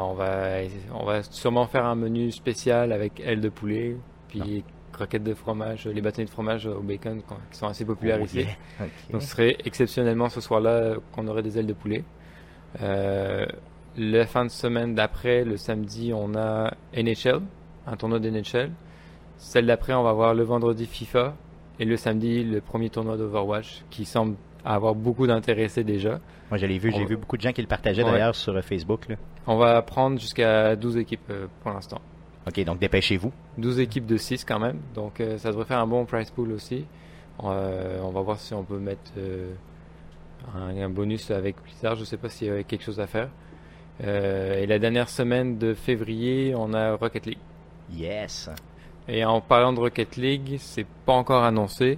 On va on va sûrement faire un menu spécial avec ailes de poulet, puis croquettes de fromage, les bâtonnets de fromage au bacon qui sont assez populaires Oh, ici. (laughs) Donc ce serait exceptionnellement ce soir-là qu'on aurait des ailes de poulet. Euh, la fin de semaine d'après, le samedi, on a NHL, un tournoi d'NHL. Celle d'après, on va voir le vendredi FIFA. Et le samedi, le premier tournoi d'Overwatch qui semble avoir beaucoup d'intéressés déjà. Moi, je l'ai vu. J'ai va- vu beaucoup de gens qui le partageaient Ouais. d'ailleurs sur Facebook. Là. On va prendre jusqu'à 12 équipes euh, pour l'instant. Ok, donc dépêchez-vous. 12 équipes de 6 quand même. Donc euh, ça devrait faire un bon price pool aussi. Euh, on va voir si on peut mettre euh, un, un bonus avec Blizzard. Je sais pas s'il y a quelque chose à faire. Et la dernière semaine de février, on a Rocket League. Yes. Et en parlant de Rocket League, c'est pas encore annoncé,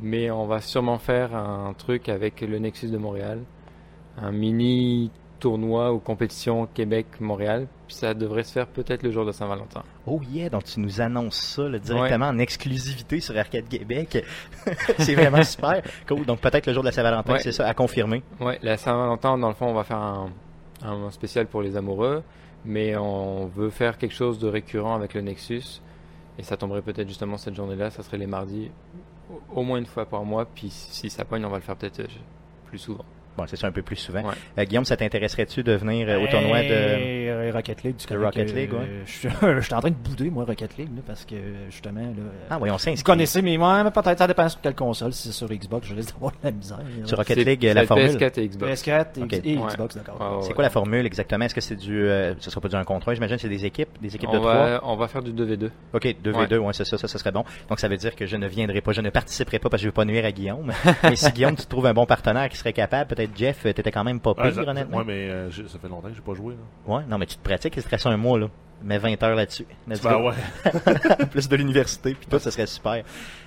mais on va sûrement faire un truc avec le Nexus de Montréal, un mini tournoi ou compétition Québec-Montréal. Puis ça devrait se faire peut-être le jour de Saint-Valentin. Oh yeah, donc tu nous annonces ça là, directement en exclusivité sur Arcade Québec. (laughs) c'est vraiment super. Cool. Donc peut-être le jour de la Saint-Valentin, Ouais. c'est ça, à confirmer. Ouais, la Saint-Valentin, dans le fond, on va faire un, un spécial pour les amoureux, mais on veut faire quelque chose de récurrent avec le Nexus. Et ça tomberait peut-être justement cette journée-là, ça serait les mardis, au- au moins une fois par mois. Puis si ça pogne, on va le faire peut-être euh, plus souvent. Bon, c'est ça un peu plus souvent. Ouais. Euh, Guillaume, ça t'intéresserait-tu de venir euh, au tournoi de... Euh, Rocket League, du Québec, Rocket League, ouais. Je suis je suis en train de bouder, moi, Rocket League, là, parce que, justement, là. Ah oui, on Vous s'inscrit. connaissez, mais moi, mais peut-être, ça dépend sur quelle console. Si c'est sur Xbox, je risque d'avoir de la misère. Sur Rocket League, la formule. PS4 et Xbox. PS4 et, Ouais. Xbox, d'accord. Ouais, ouais, C'est ouais. quoi la formule exactement? Est-ce que c'est du... Euh, ce sera pas du un contre un, j'imagine, c'est des équipes, des équipes de on, trois? va, on va faire du 2v2. Ok, 2v2, ouais, c'est ça, ça, ça serait bon. Donc ça veut dire que je ne viendrai pas, je ne participerai pas parce que je veux pas nuire à Guillaume. (laughs) mais si Guillaume, tu trouves un bon partenaire qui serait capable, peut-être Jeff, euh, t'étais quand même pas Ouais, pire, ça- honnêtement. ouais, mais euh, ça fait longtemps que j'ai pas joué. Là. Ouais, non, mais tu te pratiques, il te reste un mois, là. Mets 20 heures là-dessus. Ben ouais. (laughs) plus de l'université, puis tout, ça serait super.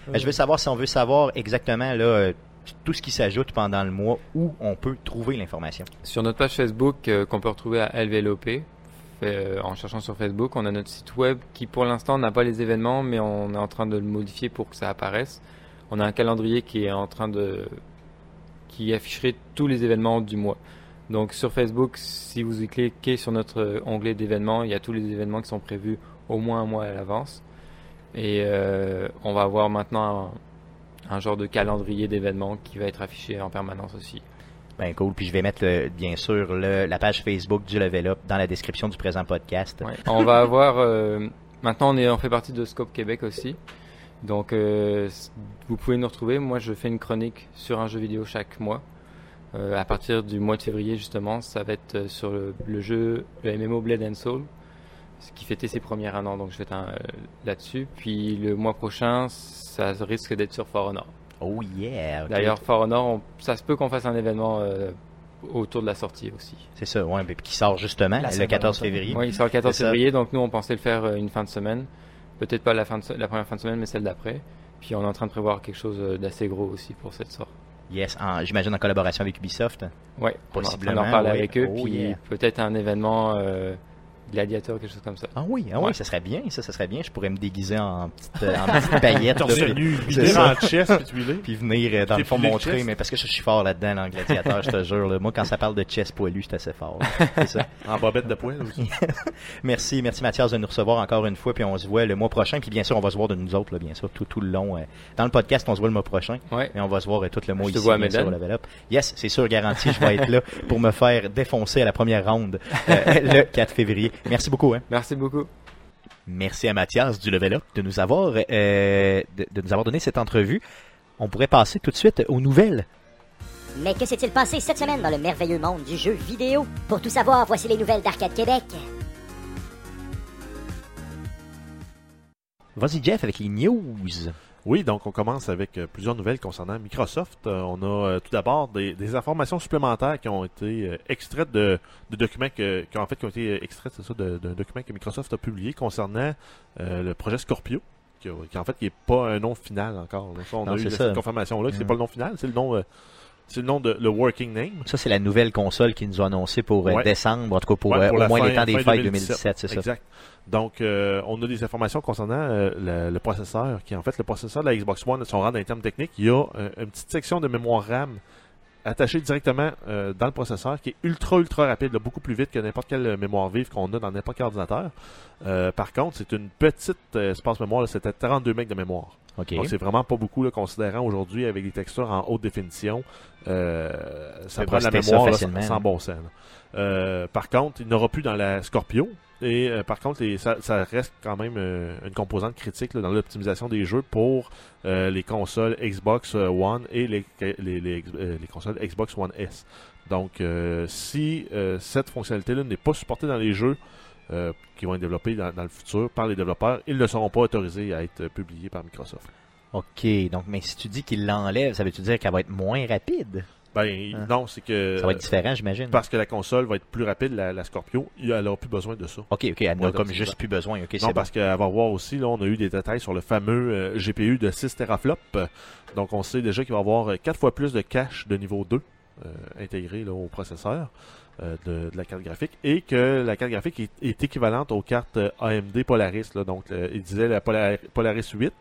Euh, Je veux savoir si on veut savoir exactement là tout ce qui s'ajoute pendant le mois, où on peut trouver l'information. Sur notre page Facebook euh, qu'on peut retrouver à LVLOP, fait, euh, en cherchant sur Facebook, on a notre site web qui pour l'instant n'a pas les événements, mais on est en train de le modifier pour que ça apparaisse. On a un calendrier qui est en train de qui afficherait tous les événements du mois. Donc sur Facebook, si vous y cliquez sur notre onglet d'événements, il y a tous les événements qui sont prévus au moins un mois à l'avance. Et euh, on va avoir maintenant un, un genre de calendrier d'événements qui va être affiché en permanence aussi. Ben cool, puis je vais mettre bien sûr le- la page Facebook du Level Up dans la description du présent podcast. Ouais. On va avoir euh, maintenant on est on fait partie de Scope Québec aussi. Donc euh, vous pouvez nous retrouver. Moi je fais une chronique sur un jeu vidéo chaque mois. Euh, à partir du mois de février justement, ça va être euh, sur le, le jeu le MMO Blade and Soul, ce qui fêtait ses premiers un an. Donc je vais être un, euh, là-dessus. Puis le mois prochain, ça risque d'être sur For Honor. Oh yeah. D'ailleurs, For Honor, on- ça se peut qu'on fasse un événement euh, autour de la sortie aussi. C'est ça, ouais, mais qui sort justement La le 14 Saint-Valentin. février. Oui, il sort le 14 C'est ça. février, donc nous on pensait le faire une fin de semaine. Peut-être pas la, fin de la première fin de semaine, mais celle d'après. Puis on est en train de prévoir quelque chose euh, d'assez gros aussi pour cette sorte. Yes, j'imagine en collaboration avec Ubisoft. Ouais, on est en Possiblement, parler ouais. avec eux, Oh, puis yeah. peut-être un événement euh, gladiateur, quelque chose comme ça. Ah oui, ah oui, Ouais. ça serait bien, ça, ça serait bien. Je pourrais me déguiser en petite, euh, en petite (laughs) paillette. là, puis- en chest, puis puis venir euh, dans le fond montrer, chest. mais parce que je suis fort là-dedans, dans le gladiateur, je te jure. là. Moi, quand ça parle de chess poilu, je suis assez fort. C'est ça. (laughs) En bobette de poil aussi. (laughs) Merci, merci Mathias de nous recevoir encore une fois, puis on se voit le mois prochain, puis bien sûr, on va se voir de nous autres, là, bien sûr, tout, tout le long. euh, dans le podcast, on se voit le mois prochain, Ouais. mais on va se voir euh, tout le mois Je ici, vois bien sûr, Level Up. Yes, c'est sûr, garanti, je vais être là pour me faire défoncer à la première ronde euh, le 4 février. Merci beaucoup. Hein. Merci beaucoup. Merci à Mathias du Level Up de nous avoir, euh, de, de nous avoir donné cette entrevue. On pourrait passer tout de suite aux nouvelles. Mais que s'est-il passé cette semaine dans le merveilleux monde du jeu vidéo? Pour tout savoir, voici les nouvelles d'Arcade Québec. Vas-y Jeff avec les news. Oui, donc on commence avec euh, plusieurs nouvelles concernant Microsoft. Euh, on a euh, tout d'abord des, des informations supplémentaires qui ont été extraites de, de documents que, qui ont en fait qui ont été extraites, c'est ça, d'un document que Microsoft a publié concernant euh, le projet Scorpio. Qui, qui en fait qui est pas un nom final encore. là. Ça, on Non, a eu cette confirmation là que c'est Mm. pas le nom final, c'est le nom euh, c'est le nom de le working name. Ça, c'est la nouvelle console qu'ils nous ont annoncé pour euh, Ouais. décembre, en tout cas pour, Ouais, euh, au moins fin- les temps des fêtes 2017, 2017, c'est ça. Exact. Donc, euh, on a des informations concernant le, le processeur, qui est en fait le processeur de la Xbox One, son rang d'un terme technique. Il y a une petite section de mémoire RAM attachée directement dans le processeur, qui est ultra, ultra rapide, là, beaucoup plus vite que n'importe quelle mémoire vive qu'on a dans n'importe quel ordinateur. Par contre, c'est une petite espace mémoire, c'était 32 MB de mémoire. Donc, c'est vraiment pas beaucoup, là, considérant aujourd'hui avec des textures en haute définition. Euh, ça prend de la ça mémoire là, sans là. bon sens. Euh, par contre, il n'aura plus dans la Scorpio. Et euh, par contre, les- ça, ça reste quand même euh, une composante critique là, dans l'optimisation des jeux pour euh, les consoles Xbox euh, One et les, les, les, les consoles Xbox One S. Donc, euh, si euh, cette fonctionnalité-là n'est pas supportée dans les jeux euh, qui vont être développés dans, dans le futur par les développeurs, ils ne seront pas autorisés à être publiés par Microsoft. OK. Donc, mais si tu dis qu'il l'enlève, ça veut-tu dire qu'elle va être moins rapide? Ben Ah. non, c'est que Ça va être différent, j'imagine. parce que la console va être plus rapide, la, la Scorpio, elle n'aura plus besoin de ça. OK, OK. Elle n'a Ouais, comme juste plus besoin. OK, Non, c'est bon. parce qu'elle va voir aussi, là, on a eu des détails sur le fameux euh, GPU de 6 teraflops. Donc, on sait déjà qu'il va y avoir 4 fois plus de cache de niveau 2 euh, intégré là, au processeur euh, de, de la carte graphique et que la carte graphique est, est équivalente aux cartes euh, AMD Polaris. Là, donc, euh, il disait la Polar- Polaris 8.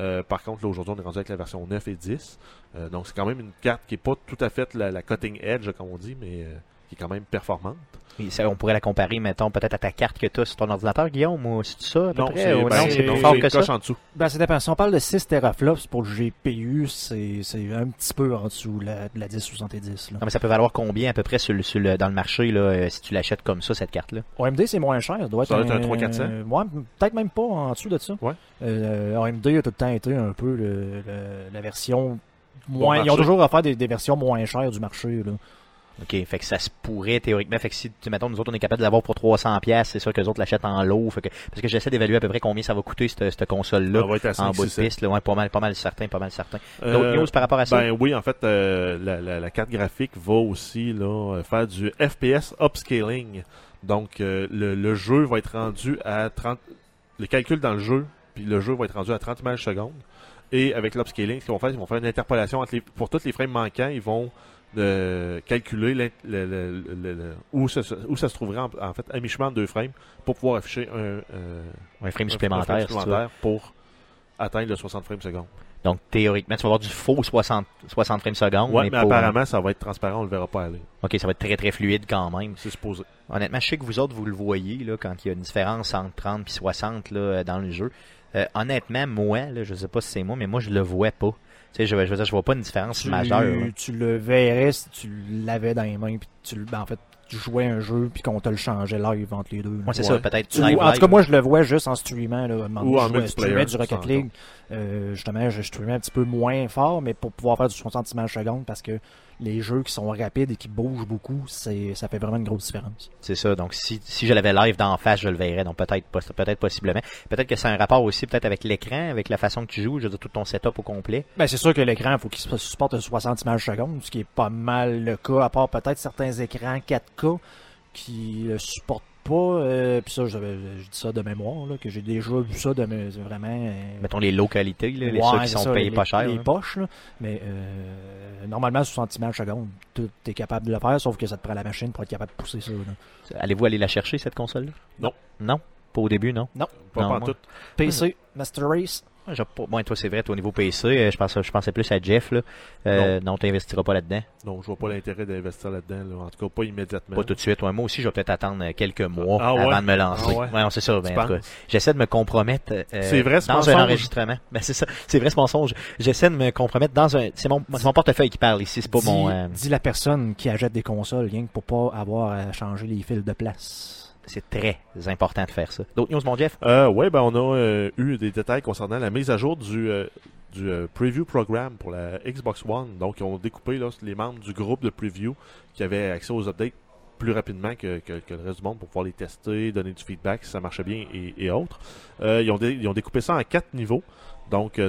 Euh, par contre, aujourd'hui, on est rendu avec la version 9 et 10. Euh, donc, c'est quand même une carte qui est pas tout à fait la, la cutting edge, comme on dit, mais qui est quand même performante. Ça, on pourrait la comparer, mettons, peut-être à ta carte que tu as sur ton ordinateur, Guillaume, ou c'est ça, à peu Non, près? c'est ou ben, non, c'est non, plus fort que ça? en dessous. Ben, ça dépend. Si on parle de 6 teraflops pour le GPU, c'est c'est un petit peu en dessous de la 1070. Là. Non, mais ça peut valoir combien à peu près sur le, sur le- dans le marché là, euh, si tu l'achètes comme ça, cette carte-là? AMD, c'est moins cher. Ça doit être, Ça doit être un 300-400. euh, ouais, peut-être même pas en dessous de ça. Ouais. Euh, AMD a tout le temps été un peu le- le- la version moins. Bon ils ont toujours offert des, des versions moins chères du marché. Là. OK, fait que ça se pourrait théoriquement. Fait que si, tu- mettons, nous autres, on est capable de l'avoir pour 300 pièces, c'est sûr que les autres l'achètent en lot. Fait que, parce que j'essaie d'évaluer à peu près combien ça va coûter, cette, cette console-là, Ça va être à en bout de 5-6 piste. Là, ouais, pas mal, pas mal certain, pas mal certain. Euh, D'autres news par rapport à ça? Ben oui, en fait, euh, la, la- la carte graphique va aussi là, euh, faire du FPS upscaling. Donc, euh, le, le jeu va être rendu à 30... Le calcul dans le jeu, puis le jeu va être rendu à 30 images secondes. Et avec l'upscaling, ce qu'ils vont faire, ils vont faire une interpolation entre les, pour tous les frames manquants. Ils vont euh, calculer l'in- le- le- le- le- où, ça, se- où ça se trouverait en, en fait à mi-chemin de deux frames pour pouvoir afficher un, euh, un frame un- un supplémentaire, frame si supplémentaire pour atteindre le 60 frames secondes. Donc, théoriquement, tu vas avoir du faux 60, 60 frames secondes. Ouais, mais, pour- apparemment, ça va être transparent, on le verra pas aller. OK, ça va être très, très fluide quand même. C'est supposé. Honnêtement, je sais que vous autres, vous le voyez, là, quand il y a une différence entre 30 et 60 là, dans le jeu. Euh, honnêtement, moi, là, je sais pas si c'est moi, mais moi, je le vois pas. Tu sais, je, je veux dire, je vois pas une différence Tu, majeure. là. tu le verrais si tu l'avais dans les mains. Puis tu, le- ben, en fait, tu jouais un jeu puis qu'on te le changeait live entre les deux. Moi, c'est Ouais. ça, peut-être. Tu- live, en tout cas, moi, je le vois juste en streamant. Là, Ou en streamais du Rocket League. Euh, justement, je streamais un petit peu moins fort, mais pour pouvoir faire du 60 images secondes parce que les jeux qui sont rapides et qui bougent beaucoup, c'est ça fait vraiment une grosse différence. C'est ça. Donc, si, si je l'avais live d'en face, je le verrais. Donc, peut-être, peut-être possiblement. Peut-être que c'est un rapport aussi, peut-être avec l'écran, avec la façon que tu joues, je veux dire, tout ton setup au complet. Ben, c'est sûr que l'écran, il faut qu'il supporte 60 images secondes, ce qui est pas mal le cas, à part peut-être certains écrans 4K qui le supportent pas. Euh, Puis ça, je, je dis ça de mémoire, là, que j'ai déjà vu ça de mes, vraiment. euh, Mettons les là, les Ouais, ceux qui sont ça, payés les- pas cher. Les là. poches, là. Mais euh, normalement, 60 images secondes, tu es capable de le faire, sauf que ça te prend la machine pour être capable de pousser ça. Allez-vous aller la chercher, cette console-là? Non. Non? Pas au début, non? Pas Non, moi- pantoute. PC, Master Race. Ouais, j'ai pas- Bon, toi, c'est vrai, toi, au niveau PC, euh, je, pense, je pensais plus à Jeff, là. Euh, non, tu n'investiras pas là-dedans. Non, je vois pas l'intérêt d'investir là-dedans. là. En tout cas, pas immédiatement. Pas tout de suite. Ouais, moi aussi, je vais peut-être attendre euh, quelques mois Ah ouais? avant de me lancer. Ah ouais? non, c'est ça. Ben, en tout j'essaie de me compromettre euh, C'est vrai, ce dans un enregistrement. (laughs) Ben, c'est ça. C'est vrai, ce mensonge. J'essaie de me compromettre dans un. C'est mon, c'est mon portefeuille qui parle ici. C'est pas dis, mon. euh, dis la personne qui achète des consoles, rien que pour pas avoir à changer les fils de place. C'est très important de faire ça. D'autres news, mon Jeff? Euh, ouais, ben on a euh, eu des détails concernant la mise à jour du, euh, du preview programme pour la Xbox One. Donc, ils ont découpé là, les membres du groupe de preview qui avaient accès aux updates plus rapidement que, que- le reste du monde pour pouvoir les tester, donner du feedback si ça marchait bien et, autres. Ils, ont ils ont découpé ça en quatre niveaux. Donc, tu as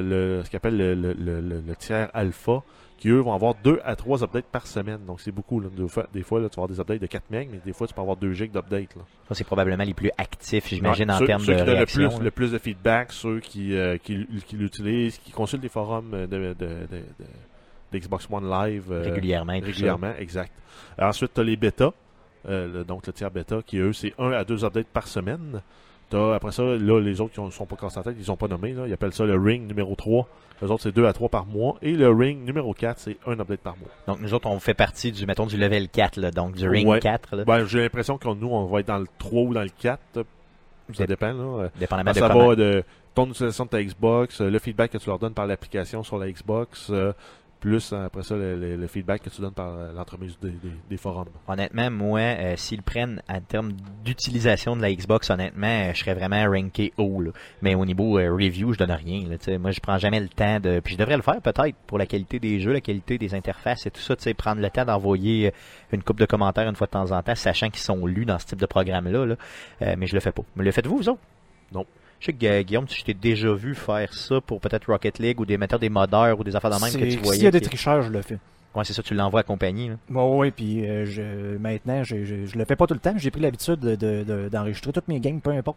le, ce qu'ils appellent le, le- le- le- le tiers alpha, qui eux vont avoir deux à trois updates par semaine. Donc, c'est beaucoup. Là. Des fois, des fois, là, tu vas avoir des updates de 4 MB, mais des fois, tu peux avoir 2 GB d'updates. Ça, c'est probablement les plus actifs, j'imagine, Ouais, en termes de qui donnent le réaction. plus, là. le plus de feedback, ceux qui, euh, qui, qui l'utilisent, qui consultent les forums euh, de, de, de, de- d'Xbox One Live euh, régulièrement. ça. régulièrement, exact. Ensuite, tu as les bêtas, euh, le- donc le tiers bêta, qui eux, c'est 1 à 2 updates par semaine. T'as, après ça, là, les autres qui ne sont pas tête, ils sont pas nommés. Là, ils appellent ça le ring numéro 3. Les autres, c'est 2 à 3 par mois. Et le ring numéro 4, c'est un update par mois. Donc, nous autres, on fait partie du, mettons, du level 4, là, donc du ring Ouais. 4, là, Ben, j'ai l'impression que nous, on va être dans le 3 ou dans le 4. Ça Dép- dépend. Là. Dépendamment de ça comment. va de ton utilisation de ta Xbox, euh, le feedback que tu leur donnes par l'application sur la Xbox, euh, plus euh, après ça le, le- le feedback que tu donnes par euh, l'entremise des, des- des forums. Honnêtement, moi, euh, s'ils prennent en termes d'utilisation de la Xbox, honnêtement, euh, je serais vraiment ranké haut. là. Mais au niveau euh, review, je donne rien. Là, moi, je prends jamais le temps de. Puis je devrais le faire peut-être pour la qualité des jeux, la qualité des interfaces et tout ça. Tu sais, prendre le temps d'envoyer une coupe de commentaires une fois de temps en temps, sachant qu'ils sont lus dans ce type de programme-là. là. Euh, mais je le fais pas. Mais le faites-vous, vous autres? Non. Je sais que Guillaume, tu t'es déjà vu faire ça pour peut-être Rocket League ou des metteurs des modeurs ou des affaires de même que tu voyais. S'il y a des tricheurs, je le fais. Ouais, c'est ça, tu l'envoies à compagnie. là. Bon, oui, puis euh, je, maintenant, je, je, je le fais pas tout le temps. J'ai pris l'habitude de- de- de- d'enregistrer toutes mes games, peu importe.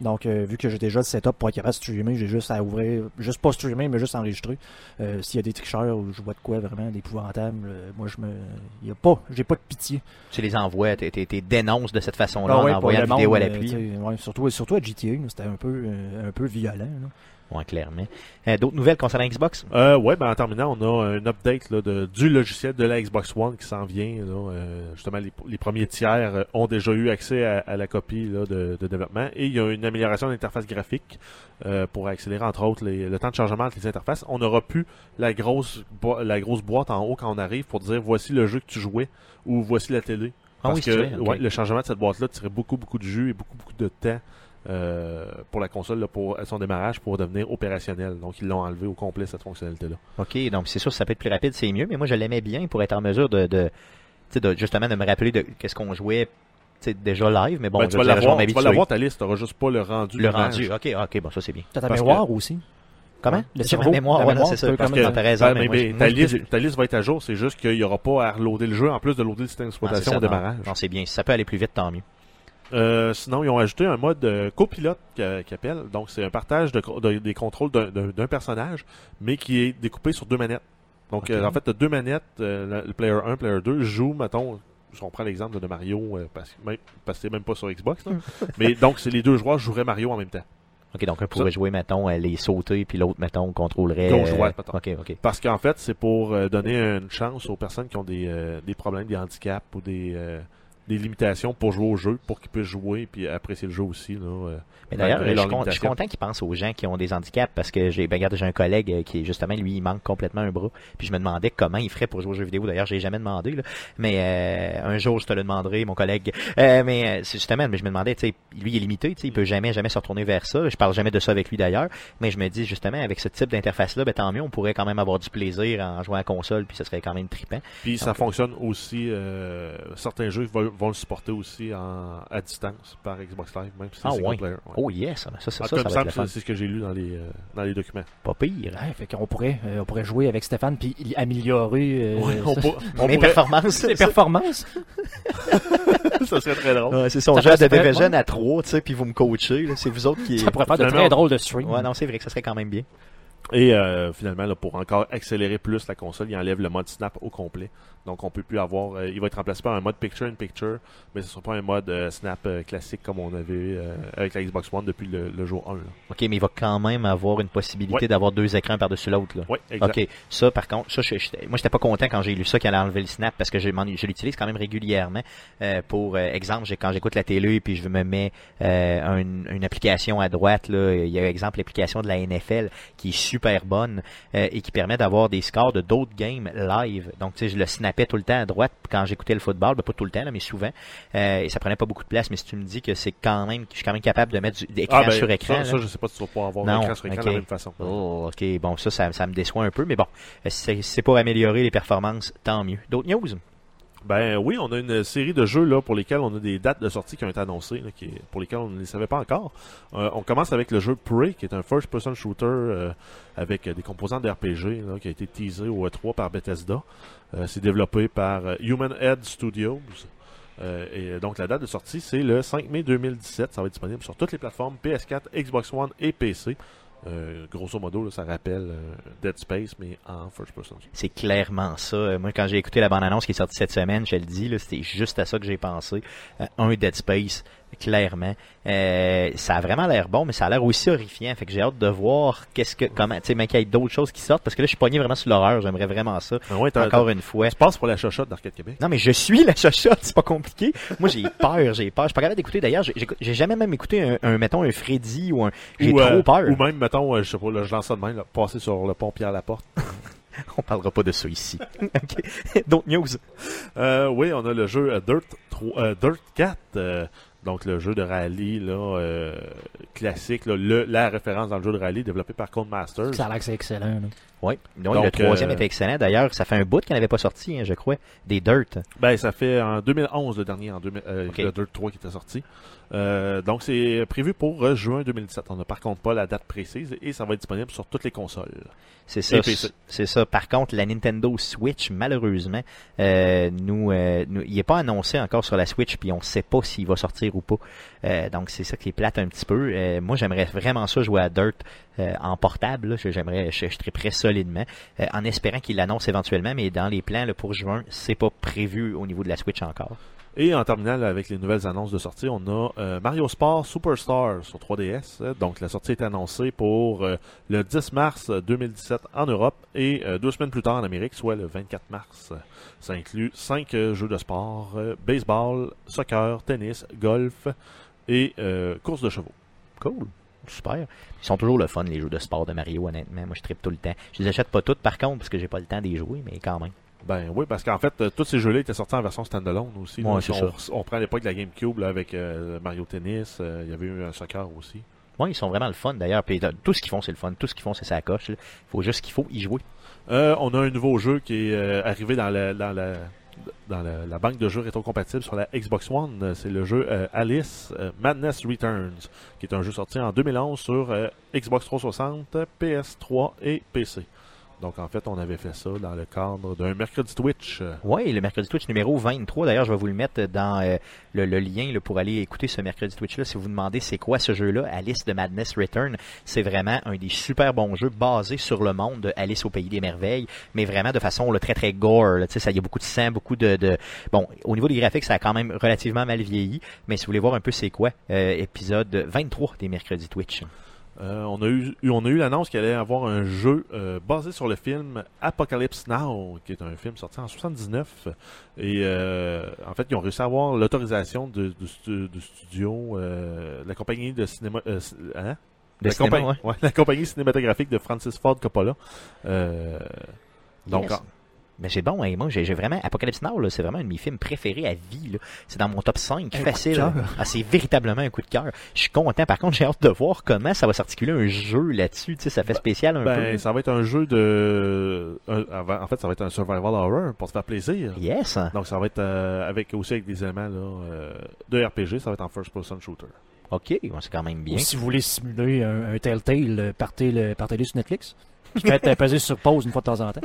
Donc, euh, vu que j'ai déjà le setup pour être capable de streamer, j'ai juste à ouvrir, juste pas streamer, mais juste enregistrer. Euh, S'il y a des tricheurs ou je vois de quoi vraiment d'épouvantable, euh, moi, je me. Y a pas, j'ai pas de pitié. Tu les envoies, t'es dénonces de cette façon-là Ah en ouais, envoyant une vidéo à l'appui. euh, tu ouais, surtout, surtout à GTA, c'était un peu, euh, un peu violent. là. Ouais, clairement. Euh, D'autres nouvelles concernant Xbox? Euh, ouais, ben en terminant, on a un update là, de, du logiciel de la Xbox One qui s'en vient. Là, euh, justement, les, les premiers tiers euh, ont déjà eu accès à, à la copie là, de, de développement et il y a une amélioration de l'interface graphique pour accélérer entre autres les- le temps de chargement entre les interfaces. On n'aura plus la grosse la grosse boîte en haut quand on arrive pour dire voici le jeu que tu jouais ou voici la télé. Ah Parce oui, c'est que vrai, ok. ouais, le changement de cette boîte-là tirait beaucoup, beaucoup de jus et beaucoup, beaucoup de temps euh, pour la console là, pour son démarrage pour devenir opérationnel. Donc, ils l'ont enlevé au complet, cette fonctionnalité-là. OK, donc c'est sûr, ça peut être plus rapide, c'est mieux, mais moi, je l'aimais bien pour être en mesure de, de, tu sais, de justement, de me rappeler de qu'est-ce qu'on jouait sais, déjà live, mais bon, Ben, je tu vas l'avoir, tu vas l'avoir ta liste, tu n'auras juste pas le rendu. Le rendu, OK, OK, bon, ça, c'est bien. T'as ta Parce mémoire aussi? Comment? Le cerveau, mémoire, la ouais, non, mémoire c'est ça. Parce que t'as raison, Ben, mais mais- moi, ta, je- liste, ta liste va être à jour, c'est juste qu'il n'y aura pas à reloader le jeu en plus de loader le système Ah, c'est d'exploitation ça, au non. démarrage. Non, c'est bien. Si ça peut aller plus vite, tant mieux. Euh, sinon, ils ont ajouté un mode euh, copilote qui qui appelle. Donc, c'est un partage de, des contrôles d'un- personnage, mais qui est découpé sur deux manettes. Donc, euh, en fait, tu deux manettes. euh, le player 1, player 2 joue, mettons, si on prend l'exemple de Mario, euh, parce, que même, parce que c'est même pas sur Xbox. là. (laughs) mais donc, c'est les deux joueurs joueraient Mario en même temps. OK, donc un pourrait jouer, mettons, euh, les sauter, puis l'autre, mettons, contrôlerait... euh, Gauche-droite, mettons. OK, OK. Parce qu'en fait, c'est pour euh, donner une chance aux personnes qui ont des, euh, des problèmes, des handicaps ou des, euh, des limitations pour jouer au jeu, pour qu'ils puissent jouer puis apprécier le jeu aussi. Là, euh, Mais d'ailleurs, je, suis je content qu'ils pensent aux gens qui ont des handicaps parce que j'ai ben, regarde, j'ai un collègue euh, qui justement lui il manque complètement un bras. Puis je me demandais comment il ferait pour jouer aux jeux vidéo. D'ailleurs j'ai jamais demandé là. mais euh, un jour je te le demanderai mon collègue. Euh, mais euh, c'est justement mais je me demandais tu sais lui il est limité tu sais il peut jamais jamais se retourner vers ça. Je parle jamais de ça avec lui d'ailleurs. Mais je me dis justement avec ce type d'interface là ben tant mieux on pourrait quand même avoir du plaisir en jouant à console puis ça serait quand même trippant. Puis ça fonctionne aussi, euh, certains jeux vont, vont le supporter aussi en, à distance par Xbox Live, même si c'est Ah, single ouais. player. ouais. oh yes ça ça, ça, En ça, ça c'est ce que j'ai lu dans les, euh, dans les documents. pas pire hein. Ouais, fait qu'on pourrait, euh, on pourrait jouer avec Stéphane puis améliorer euh, Ouais, on, ça- pour- on mes pourrait- performances les performances. (laughs) ça serait très drôle. Ouais, c'est on The ça ferait- Division à 3, tu sais, puis vous me coachez. C'est vous autres qui... (laughs) Ça pourrait faire de très drôles de stream. Ouais, non, c'est vrai que ça serait quand même bien. Et euh, finalement, là, pour encore accélérer plus la console, il enlève le mode snap au complet. Donc on peut plus avoir. euh, il va être remplacé par un mode picture in picture, mais ce sera pas un mode euh, snap classique comme on avait avec la Xbox One depuis le, le jour 1. Là. OK, mais il va quand même avoir une possibilité Ouais. d'avoir deux écrans par-dessus l'autre. Oui, exact. OK, ça par contre, ça, je, j'étais- moi j'étais pas content quand j'ai lu ça qu'il allait enlever le snap parce que je, je l'utilise quand même régulièrement. Pour exemple, quand j'écoute la télé puis je me mets une, une application à droite, là, il y a exemple l'application de la NFL qui est super bonne euh, et qui permet d'avoir des scores de d'autres games live. Donc tu sais, je le snappais tout le temps à droite quand j'écoutais le football, ben, pas tout le temps là, mais souvent. Euh, et ça prenait pas beaucoup de place, mais si tu me dis que c'est quand même, que je suis quand même capable de mettre du, d'écran Ah, ben, sur écran. Ça, ça, je sais pas si tu vas pouvoir avoir Non, écran sur écran ok. de la même façon. Oh, ok, bon, ça, ça, ça me déçoit un peu, mais bon, euh, si c'est pour améliorer les performances, tant mieux. D'autres news? Ben oui, on a une série de jeux là pour lesquels on a des dates de sortie qui ont été annoncées, là, qui, pour lesquels on ne les savait pas encore. Euh, on commence avec le jeu Prey, qui est un first-person shooter euh, avec des composants de RPG, là, qui a été teasé au E3 par Bethesda. Euh, c'est développé par euh, Human Head Studios. Euh, et donc la date de sortie, c'est le 5 mai 2017. Ça va être disponible sur toutes les plateformes PS4, Xbox One et PC. Euh, grosso modo, ça rappelle euh, Dead Space, mais en first person. C'est clairement ça. Euh, Moi, quand j'ai écouté la bande-annonce qui est sortie cette semaine, je le dis, c'était juste à ça que j'ai pensé. Un Dead Space, clairement. Euh, ça a vraiment l'air bon, mais ça a l'air aussi horrifiant. Fait que j'ai hâte de voir qu'est-ce que, comment, tu sais, mais qu'il y ait d'autres choses qui sortent, parce que là, je suis pogné vraiment sur l'horreur. J'aimerais vraiment ça. Ah ouais, Encore une fois. Tu passes pour la chochotte d'Arcade Québec? Non, mais je suis la chochotte, (laughs) c'est pas compliqué. Moi, j'ai peur, j'ai peur. Je suis pas capable d'écouter. D'ailleurs, j'ai- jamais même écouté un, un, mettons, un Freddy ou un. J'ai ou, trop euh, peur. Ou même, mettons, euh, je sais pas, là, je lance ça de même, là, passer sur le pont Pierre-Laporte. (laughs) On parlera pas de ça ici. (laughs) Ok. D'autres news? Euh, oui, on a le jeu euh, Dirt, 3, euh, Dirt 4, euh, donc le jeu de rallye là, euh, classique, là, le, la référence dans le jeu de rallye développé par Codemasters. Ça a l'air que c'est excellent. là. Oui. Donc, le troisième euh, était excellent. D'ailleurs, ça fait un bout qu'il n'avait pas sorti, hein, je crois. Des Dirt. Ben, ça fait en 2011 le dernier, en 2000, euh, le Dirt 3 qui était sorti. Euh, donc c'est prévu pour euh, juin 2017. On n'a par contre pas la date précise et ça va être disponible sur toutes les consoles. C'est ça. C'est ça. Par contre, la Nintendo Switch, malheureusement, euh, nous, euh, nous, il est pas annoncé encore sur la Switch, puis on sait pas s'il va sortir ou pas. Euh, donc c'est ça qui est plate un petit peu. Euh, moi, j'aimerais vraiment ça jouer à Dirt euh, en portable. J'aimerais, je, je triperais solidement, euh, en espérant qu'il l'annonce éventuellement. Mais dans les plans là, pour juin, c'est pas prévu au niveau de la Switch encore. Et en terminale, avec les nouvelles annonces de sortie, on a euh, Mario Sport Superstar sur 3DS. Euh, Donc la sortie est annoncée pour euh, le 10 mars 2017 en Europe et euh, deux semaines plus tard en Amérique, soit le 24 mars. Ça inclut cinq jeux de sport, baseball, soccer, tennis, golf et course de chevaux. Cool. Super. Ils sont toujours le fun, les jeux de sport de Mario, honnêtement. Moi, je tripe tout le temps. Je les achète pas toutes, par contre, parce que j'ai pas le temps d'y jouer, mais quand même. Ben oui, parce qu'en fait, euh, tous ces jeux-là étaient sortis en version standalone aussi. Ouais, c'est on, on prend à l'époque de la GameCube là, avec euh, Mario Tennis, euh, il y avait eu un soccer aussi. Oui, ils sont vraiment le fun, d'ailleurs. Puis tout ce qu'ils font, c'est le fun. Tout ce qu'ils font, c'est sa coche. Il faut juste qu'il faut y jouer. On a un nouveau jeu qui est arrivé dans la, dans la dans la, la banque de jeux rétrocompatibles sur la Xbox One. C'est le jeu Alice Madness Returns, qui est un jeu sorti en 2011 sur Xbox 360, PS3 et PC. Donc en fait, on avait fait ça dans le cadre d'un mercredi Twitch. Oui, le mercredi Twitch numéro 23. D'ailleurs, je vais vous le mettre dans euh, le, lien là, pour aller écouter ce mercredi Twitch-là. Si vous demandez c'est quoi ce jeu-là, Alice de Madness Return, c'est vraiment un des super bons jeux basés sur le monde de Alice au Pays des Merveilles, mais vraiment de façon là, très très gore. Tu sais, il y a beaucoup de sang, beaucoup de, de... Bon, au niveau des graphiques, ça a quand même relativement mal vieilli, mais si vous voulez voir un peu c'est quoi, euh, épisode 23 des mercredis Twitch. Euh, on a eu, on a eu l'annonce qu'il allait avoir un jeu euh, basé sur le film Apocalypse Now, qui est un film sorti en 79. Et euh, en fait, ils ont réussi à avoir l'autorisation de, studio, euh, de la compagnie de cinéma. euh, hein? De la, cinéma, compagnie, ouais. (laughs) ouais, la compagnie cinématographique de Francis Ford Coppola. Euh, donc, Yes. Mais c'est bon, hein, moi j'ai vraiment Apocalypse Now, là, c'est vraiment un de mes films préférés à vie. là. C'est dans mon top 5, Un coup de facile. Ah, c'est véritablement un coup de cœur. Je suis content. Par contre, j'ai hâte de voir comment ça va s'articuler un jeu là-dessus. Tu sais, ça fait spécial un ben, peu. ça va être un jeu de. un- avant- en fait, ça va être un survival horror pour se faire plaisir. Yes. Donc ça va être euh, avec aussi avec des éléments là, euh, de RPG, ça va être en first person shooter. Ok, bon, c'est quand même bien. Ou si vous voulez simuler un, un Telltale, euh, partez-le partez sur Netflix. Puis faites euh, peser sur pause une fois de temps en temps.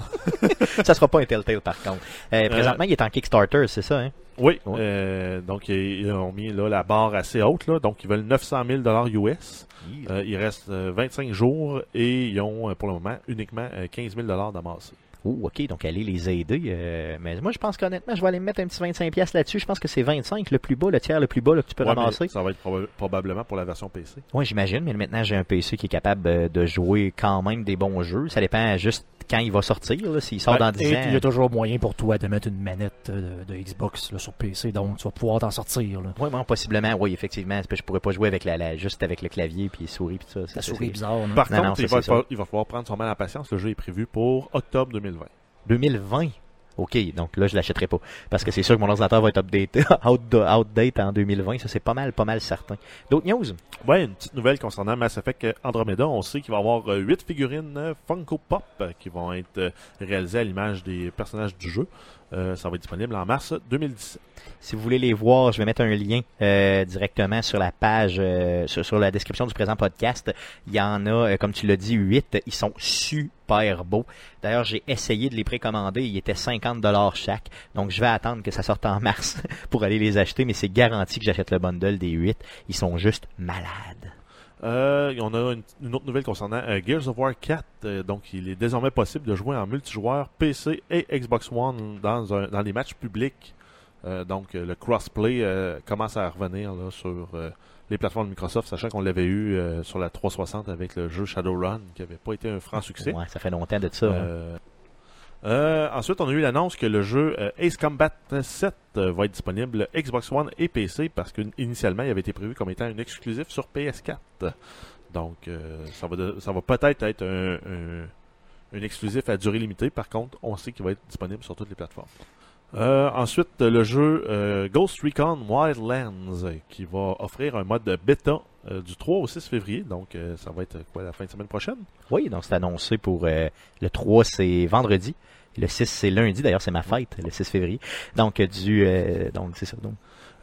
(laughs) ça sera pas un Telltale par contre. Euh, Euh, présentement, il est en Kickstarter, c'est ça, hein? Oui, Ouais. euh, donc ils, ont mis là, la barre assez haute, là, donc ils veulent 900 000 dollars US. Euh, il reste euh, 25 jours et ils ont euh, pour le moment uniquement euh, 15 000 dollars d'amassé. Oh, ok, donc allez les aider. euh, mais moi, je pense qu'honnêtement, je vais aller me mettre un petit 25$ piastres là-dessus. Je pense que c'est 25 le plus bas, le tiers le plus bas là, que tu peux Ouais, ramasser. ça va être proba- probablement pour la version PC. Oui, j'imagine, mais maintenant j'ai un PC qui est capable euh, de jouer quand même des bons jeux. Ça dépend juste quand il va sortir, s'il sort Ouais, dans 10 Et ans. il y a toujours moyen pour toi de mettre une manette euh, de, de Xbox là, sur PC, donc tu vas pouvoir t'en sortir. Oui, bon, possiblement, oui, effectivement. C'est parce que Je pourrais pas jouer avec la, la- juste avec le clavier puis souris puis ça. La Ça, souris est bizarre. Par Non, contre, non, ça, il, va c'est ça. falloir, il va falloir prendre son mal en patience. Le jeu est prévu pour octobre 2020. 2020. OK, donc là, je l'achèterai pas. Parce que c'est sûr que mon ordinateur va être updaté, (laughs) out- outdate en 2020. Ça, c'est pas mal, pas mal certain. D'autres news? Ouais, une petite nouvelle concernant Mass Effect Andromeda. On sait qu'il va y avoir 8 figurines euh, Funko Pop euh, qui vont être euh, réalisées à l'image des personnages du jeu. Euh, ça va être disponible en mars 2017. Si vous voulez les voir, je vais mettre un lien euh, directement sur la page, euh, sur, la description du présent podcast. Il y en a, euh, comme tu l'as dit, 8. Ils sont super beaux. D'ailleurs, j'ai essayé de les précommander. Ils étaient 50 dollars chaque. Donc, je vais attendre que ça sorte en mars (laughs) pour aller les acheter. Mais c'est garanti que j'achète le bundle des 8. Ils sont juste malades. Euh, on a une, une autre nouvelle concernant euh, Gears of War 4. Euh, donc, il est désormais possible de jouer en multijoueur PC et Xbox One dans, un, dans les matchs publics. Donc, le crossplay commence à revenir là, sur les plateformes de Microsoft, sachant qu'on l'avait eu sur la 360 avec le jeu Shadowrun, qui n'avait pas été un franc succès. Ouais, ça fait longtemps de ça. hein. Euh, ensuite, on a eu l'annonce que le jeu euh, Ace Combat 7 euh, va être disponible Xbox One et PC parce qu'initialement, il avait été prévu comme étant un exclusif sur PS4. Donc, ça va, ça va peut-être être un, un- un exclusif à durée limitée. Par contre, on sait qu'il va être disponible sur toutes les plateformes. Euh, ensuite, le jeu euh, Ghost Recon Wildlands qui va offrir un mode bêta euh, du 3 au 6 février. Donc, ça va être quoi la fin de semaine prochaine? Oui, donc c'est annoncé pour le 3, c'est vendredi. Le 6, c'est lundi. D'ailleurs, c'est ma fête, le 6 février. Donc, du, donc c'est ça.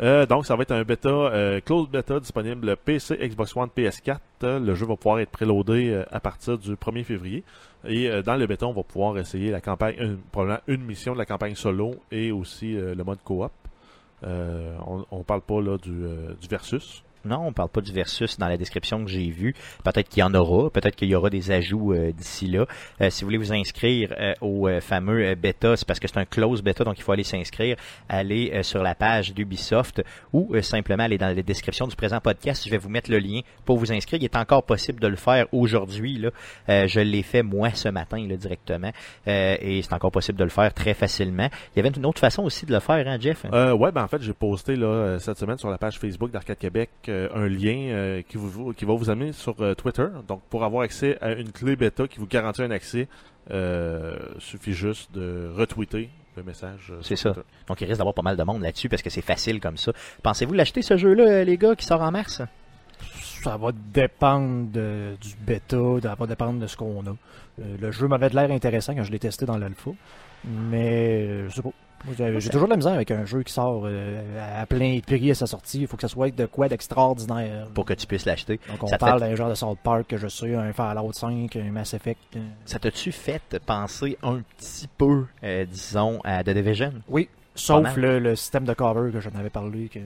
Euh, donc, ça va être un bêta, euh, closed bêta disponible PC, Xbox One, PS4. Euh, le jeu va pouvoir être préloadé à partir du 1er février. Et dans le bêta, on va pouvoir essayer la campagne, une, probablement une mission de la campagne solo et aussi le mode coop. On, on parle pas là du, du versus. Non, on parle pas du versus dans la description que j'ai vue. Peut-être qu'il y en aura, peut-être qu'il y aura des ajouts euh, d'ici là. Euh, si vous voulez vous inscrire euh, au fameux bêta, c'est parce que c'est un close bêta, donc il faut aller s'inscrire. Allez sur la page d'Ubisoft ou simplement aller dans la description du présent podcast. Je vais vous mettre le lien pour vous inscrire. Il est encore possible de le faire aujourd'hui. Je l'ai fait moi ce matin directement, et c'est encore possible de le faire très facilement. Il y avait une autre façon aussi de le faire, hein, Jeff? Euh, ouais, ben en fait, j'ai posté là cette semaine sur la page Facebook d'Arcade Québec euh, un lien euh, qui, vous, qui va vous amener sur euh, Twitter. Donc, pour avoir accès à une clé bêta qui vous garantit un accès, euh, suffit juste de retweeter le message. euh, C'est sur ça. Twitter. Donc il risque d'avoir pas mal de monde là-dessus parce que c'est facile comme ça. Pensez-vous l'acheter ce jeu-là, les gars, qui sort en mars? Ça va dépendre de- du bêta, ça va dépendre de ce qu'on a. Euh, le jeu m'avait de l'air intéressant quand je l'ai testé dans l'alpha, mais euh, je sais pas. J'ai toujours de la misère avec un jeu qui sort euh, à plein prix à sa sortie. Il faut que ça soit de quoi d'extraordinaire. pour que tu puisses l'acheter. Donc on ça parle d'un genre de South Park que je sais, un Fallout 5, un Mass Effect. euh. Ça t'a-tu fait penser un petit peu, euh, disons, à The Division? Oui, sauf le, le système de cover que j'en avais parlé. Que...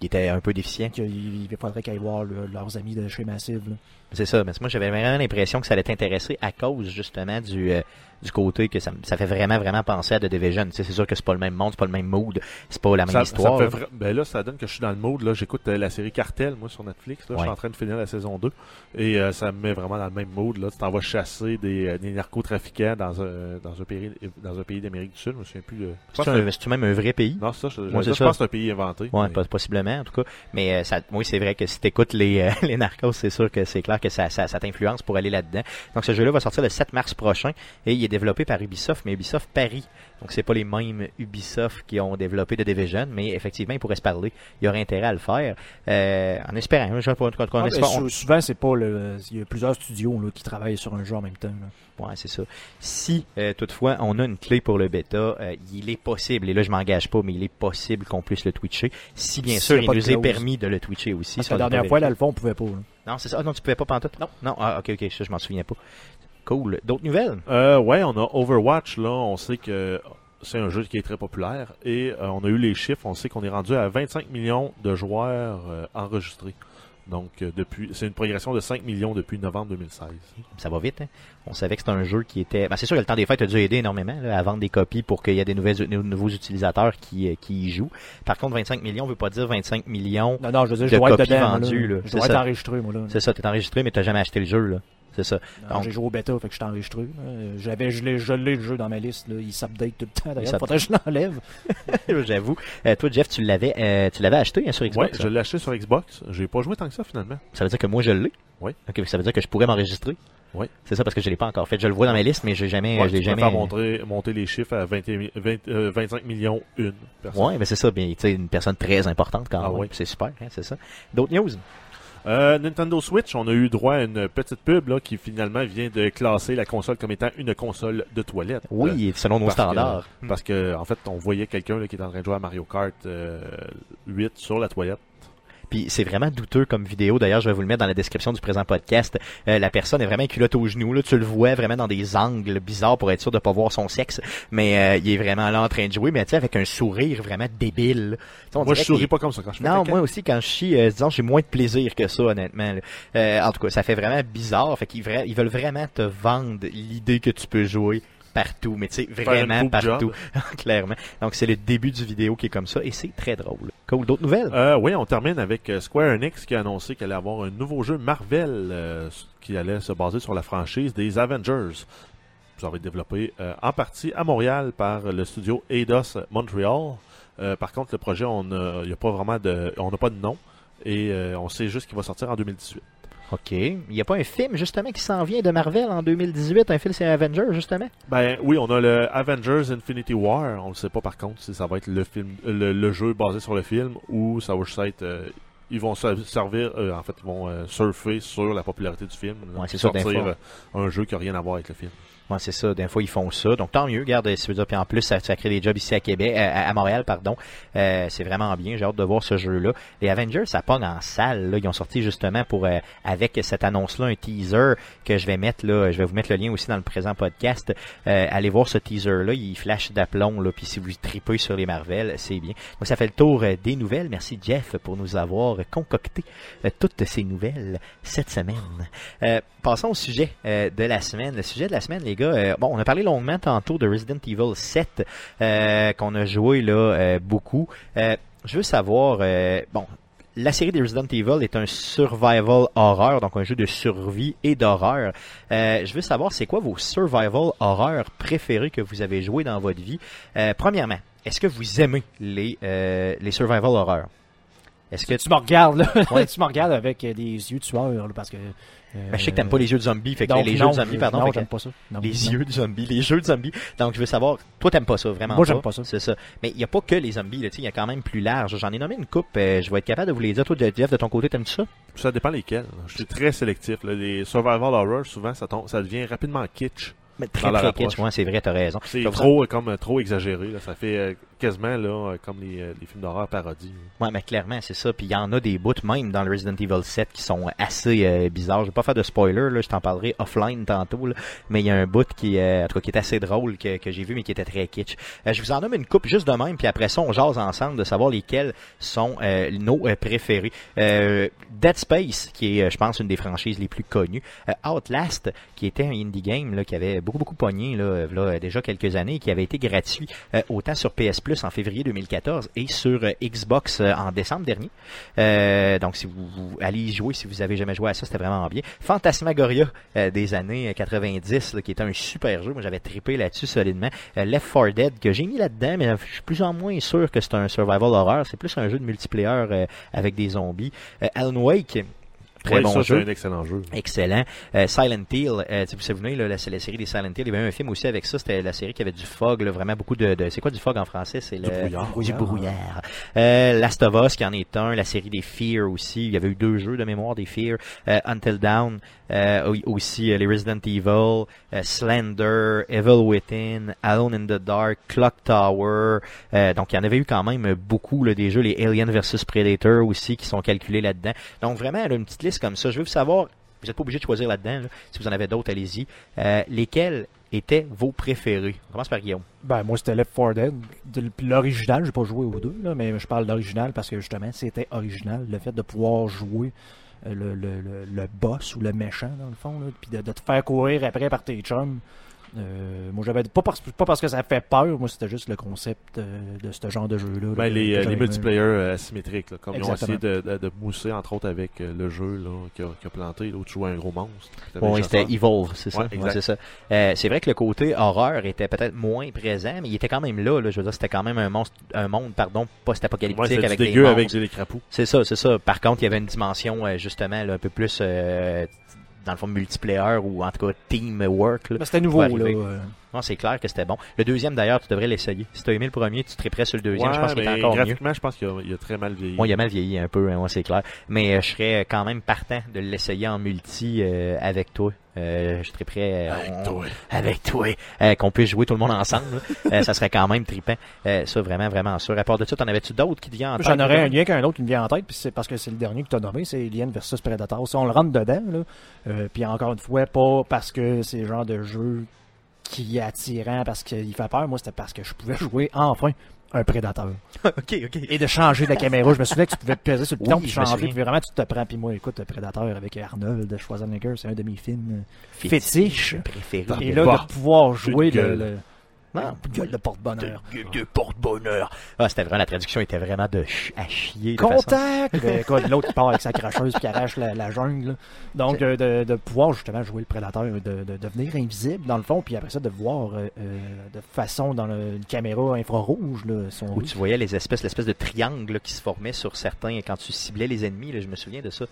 qui était un peu déficient. qu'il il faudrait qu'ils aillent voir le- leurs amis de chez Massive. là. C'est ça, mais moi j'avais vraiment l'impression que ça allait t'intéresser à cause justement du euh, du côté que ça, me- ça fait vraiment vraiment penser à The Division. Tu sais, c'est sûr que c'est pas le même monde, c'est pas le même mood, c'est pas la même Ça, histoire. ça là. fait ben là, ça donne que je suis dans le. Là, j'écoute euh, la série Cartel, moi, sur Netflix. Là, Je suis en train de finir la saison 2. Et euh, ça me met vraiment dans le même mode. Là, tu t'en vas chasser des, des narcotrafiquants dans un, dans un pays, dans un pays d'Amérique du Sud. Je me souviens plus de. C'est un- c'est-tu même un vrai pays? Non, ça. Je, c'est je pense que c'est un pays inventé. Ouais, mais- possiblement en tout cas. Mais ça, oui, c'est vrai que si t'écoutes les (laughs) les narcos, c'est sûr que c'est clair que ça, ça, ça t'influence pour aller là-dedans. Donc ce jeu-là va sortir le 7 mars prochain et il est développé par Ubisoft, mais Ubisoft Paris. Donc c'est pas les mêmes Ubisoft qui ont développé The Division, mais effectivement ils pourraient se parler. Il y aurait intérêt à le faire. Euh, en espérant, je sais pas, Ah, espérant- sou- souvent, c'est pas le. Il y a plusieurs studios là, qui travaillent sur un jeu en même temps. là. Ouais, c'est ça. Si euh, toutefois on a une clé pour le bêta, euh, il est possible, et là je m'engage pas, mais il est possible qu'on puisse le twitcher. Si bien sûr il de nous est permis de le twitcher aussi. Parce la on dernière fois, l'alpha, on pouvait pas. là. Non, c'est ça. Ah non, tu pouvais pas pantoute. Non. Non, ah, ok, ok, ça je m'en souviens pas. Cool. D'autres nouvelles? Euh, ouais, on a Overwatch, là. On sait que c'est un jeu qui est très populaire. Et euh, on a eu les chiffres. On sait qu'on est rendu à 25 millions de joueurs euh, enregistrés. Donc, euh, depuis, c'est une progression de 5 millions depuis novembre 2016. Ça va vite, hein? On savait que c'était un jeu qui était. Ben, c'est sûr que le temps des fêtes a dû aider énormément là, à vendre des copies pour qu'il y ait des nouvelles, nouveaux utilisateurs qui, qui y jouent. Par contre, 25 millions veut pas dire 25 millions. Non, non, je veux dire, je De dois être copies dedans. moi, vendues, là. là. Je C'est dois être ça. enregistré, moi. là. C'est ça, t'es enregistré, mais t'as jamais acheté le jeu, là. C'est ça. Donc- J'ai joué au bêta, fait que je suis enregistré. là. J'avais, je l'ai, je l'ai le jeu dans ma liste. Là. Il s'update tout le temps. D'ailleurs, faudrait que je l'enlève. (laughs) J'avoue. Euh, toi, Jeff, tu l'avais, euh, tu l'avais acheté hein, sur Xbox. je l'ai acheté sur Xbox. J'ai pas joué tant que ça, finalement. Ça veut dire que moi, je l'ai? Oui. Ok, ça veut dire que je pourrais m'enregistrer? Oui. C'est ça parce que je l'ai pas encore fait. Je le vois dans ma liste, mais j'ai jamais, Ouais, je l'ai jamais. faire monter, monter les chiffres à 20 et mi- 20, euh, 25 millions une personne. Ouais, mais c'est ça. Bien, tu sais, une personne très importante quand Ah même. oui. C'est super, hein, c'est ça. D'autres news? Euh, Nintendo Switch, on a eu droit à une petite pub là, qui finalement vient de classer la console comme étant une console de toilette. Oui, et selon nos parce standards. Euh, parce que en fait, on voyait quelqu'un qui est en train de jouer à Mario Kart euh, 8 sur la toilette. Puis c'est vraiment douteux comme vidéo. D'ailleurs, je vais vous le mettre dans la description du présent podcast. Euh, la personne est vraiment culotte aux genoux. Là. Tu le vois vraiment dans des angles bizarres pour être sûr de pas voir son sexe. Mais euh, il est vraiment là en train de jouer, mais tu sais, avec un sourire vraiment débile. On Moi, je souris pas comme ça quand je fais Non, moi aussi, quand je chie, euh, disons, j'ai moins de plaisir que ça, honnêtement. Euh, en tout cas, ça fait vraiment bizarre. Fait qu'ils vra- ils veulent vraiment te vendre l'idée que tu peux jouer partout, mais tu sais, vraiment partout, (laughs) clairement. Donc, c'est le début du vidéo qui est comme ça, et c'est très drôle. Cool. D'autres nouvelles? Euh, oui, on termine avec euh, Square Enix qui a annoncé qu'elle allait avoir un nouveau jeu Marvel euh, qui allait se baser sur la franchise des Avengers. Ça va être développé euh, en partie à Montréal par le studio Eidos Montreal. Par contre, le projet, on n'a pas vraiment de, on n'a pas de nom et on sait juste qu'il va sortir en 2018. OK. Il n'y a pas un film, justement, qui s'en vient de Marvel en 2018, un film c'est Avengers, justement? Ben oui, on a le Avengers Infinity War. On ne sait pas par contre si ça va être le film, le, le jeu basé sur le film ou ça va juste être. euh, ils vont se servir, euh, en fait, ils vont euh, surfer sur la popularité du film. Ouais, c'est sortir un jeu qui n'a rien à voir avec le film. Ouais, c'est ça. Des fois, ils font ça. Donc, tant mieux. Garde, si veux dire. Puis en plus, ça, ça crée des jobs ici à Québec, euh, à, Montréal, pardon. Euh, c'est vraiment bien. J'ai hâte de voir ce jeu-là. Les Avengers, ça pogne en salle. Là. Ils ont sorti justement pour euh, avec cette annonce-là un teaser que je vais mettre là. Je vais vous mettre le lien aussi dans le présent podcast. Euh, allez voir ce teaser-là. Il flash d'aplomb. Là. Puis si vous tripez sur les Marvel, c'est bien. Donc, ça fait le tour euh, des nouvelles. Merci Jeff pour nous avoir concocté euh, toutes ces nouvelles cette semaine. Euh, passons au sujet euh, de la semaine. Le sujet de la semaine, les euh, bon, on a parlé longuement tantôt de Resident Evil 7 euh, qu'on a joué là euh, beaucoup. Je veux savoir, bon, la série des Resident Evil est un survival horror, donc un jeu de survie et d'horreur. Je veux savoir, c'est quoi vos survival horror préférés que vous avez joué dans votre vie? Premièrement, est-ce que vous aimez les, les survival horror? Est-ce que Tu me regardes, là. Ouais. (laughs) tu me regardes avec euh, des yeux tueurs, là, parce que. euh, Ben, je sais que t'aimes pas les jeux de zombies, fait que donc, les jeux de zombies, pardon. Non, j'aime pas ça. Non, les non. yeux de zombies, les jeux de zombies. Donc, je veux savoir, toi, t'aimes pas ça, vraiment Moi, j'aime pas ça. C'est ça. Mais il n'y a pas que les zombies, là, tu sais, il y a quand même plus large. J'en ai nommé une coupe, euh, je vais être capable de vous les dire. Toi, Jeff, de ton côté, t'aimes ça? Ça dépend lesquels. Je suis très sélectif. là. Les survival horror, souvent, ça, tombe, ça devient rapidement kitsch. Mais très, très kitsch, ouais, c'est vrai, t'as raison. C'est trop, euh, comme, euh, trop exagéré. Là. Ça fait, euh, quasiment là, comme les, les films d'horreur parodies. Ouais, mais clairement, c'est ça. Puis il y en a des bouts, même dans le Resident Evil 7, qui sont assez euh, bizarres. Je vais pas faire de spoiler, là, je t'en parlerai offline tantôt, là. mais il y a un bout qui, euh, en tout cas, qui est assez drôle, que, que j'ai vu, mais qui était très kitsch. Euh, je vous en nomme une coupe juste de même, puis après ça, on jase ensemble de savoir lesquels sont euh, nos euh, préférés. Euh, Dead Space, qui est, euh, je pense, une des franchises les plus connues. Euh, Outlast, qui était un indie game là, qui avait beaucoup, beaucoup pogné là, là, déjà quelques années, qui avait été gratuit euh, autant sur PS Plus en février 2014 et sur euh, Xbox euh, en décembre dernier. Euh, donc, si vous, allez y jouer, si vous avez jamais joué à ça, c'était vraiment bien. Fantasmagoria des années 90, là, qui était un super jeu. Moi, j'avais trippé là-dessus solidement. Left 4 Dead, que j'ai mis là-dedans, mais je suis plus en moins sûr que c'est un survival horror. C'est plus un jeu de multiplayer avec des zombies. Alan Wake, Très Ouais, bon ça, jeu. c'est un excellent jeu. Excellent. Euh, Silent Hill, euh, si vous souvenez, là, la- c'est la série des Silent Hill. Il y avait un film aussi avec ça. C'était la série qui avait du fog, là, vraiment beaucoup de, de- C'est quoi du fog en français? C'est Du le brouillard. Oui, du brouillard. Euh, Last of Us, qui en est un. La série des Fear aussi. Il y avait eu deux jeux de mémoire des Fear. Euh, Until Dawn. Euh, au- aussi euh, les Resident Evil, euh, Slender, Evil Within, Alone in the Dark, Clock Tower. Donc il y en avait eu quand même beaucoup là, des jeux, les Alien vs Predator aussi qui sont calculés là-dedans. Donc vraiment une petite liste comme ça. Je veux savoir, vous n'êtes pas obligé de choisir là-dedans. là. Si vous en avez d'autres, allez-y. Lesquels étaient vos préférés? On commence par Guillaume. Ben, moi, c'était Left 4 Dead. De L'original, j'ai pas joué aux deux, mais je parle d'original parce que justement, c'était original. Le fait de pouvoir jouer le, le, le, boss ou le méchant, dans le fond, là, puis de, de te faire courir après par tes chums. Euh, moi, j'avais pas parce, pas parce que ça fait peur, moi, c'était juste le concept euh, de ce genre de jeu-là. Ben, là, les, euh, les aimé. multiplayer euh, asymétriques, là, comme ils ont essayé de, de, de mousser, entre autres, avec le jeu là, qui, a, qui a planté, l'autre jouait un gros monstre. Oui, c'était. Evolve, c'est ça. Ouais, Ouais, exact. c'est ça. Euh, c'est vrai que le côté horreur était peut-être moins présent, mais il était quand même là. là. Je veux dire, c'était quand même un monstre, un monde, pardon, post-apocalyptique c'était avec des avec des crapauds. C'est ça, c'est ça. Par contre, il y avait une dimension justement là, un peu plus euh, dans le fond multiplayer ou en tout cas teamwork. Là. Ben, c'était nouveau, là. Euh. Non, c'est clair que c'était bon. Le deuxième d'ailleurs, tu devrais l'essayer. Si tu as aimé le premier, tu serais prêt sur le deuxième. Ouais, je pense qu'il est encore mieux. graphiquement, je pense qu'il a, a très mal vieilli. Moi, il a mal vieilli un peu, hein, moi, c'est clair. Mais euh, je serais quand même partant de l'essayer en multi euh, avec toi. Euh, je serais prêt. euh, Avec on- toi. Avec toi. Euh, qu'on puisse jouer tout le monde ensemble. (laughs) Euh, ça serait quand même trippant. Euh, ça, vraiment, vraiment sûr. À part de ça, t'en avais-tu d'autres qui te viennent en tête? J'en aurais un lien qu'un autre qui me vient en tête, puis c'est parce que c'est le dernier que tu as nommé, c'est Alien versus Predator. Si on le rentre dedans, là, euh, puis encore une fois, pas parce que c'est le genre de jeu qui est attirant, parce qu'il fait peur, moi c'était parce que je pouvais jouer enfin un prédateur. (laughs) ok, ok. Et de changer de la caméra. Je me souviens que tu pouvais peser sur le piton Oui, puis changer, puis vraiment tu te prends. Puis moi, écoute, Prédateur avec Arnold Schwarzenegger, c'est un de mes films Fétiche. fétiches. Préféré. Et là, de pouvoir jouer le, Ah, gueule de porte-bonheur. de, de porte-bonheur. Ah, c'était vraiment, la traduction était vraiment de ch- à chier. de Contact! (laughs) Écoute, L'autre qui part avec sa cracheuse qui arrache la, la jungle. Donc, euh, de, de pouvoir justement jouer le prédateur, de, de devenir invisible dans le fond, puis après ça, de voir euh, euh, de façon dans le- une caméra infrarouge là, son Où tu voyais les espèces, l'espèce de triangle là, qui se formait sur certains quand tu ciblais les ennemis. Là, je me souviens de ça.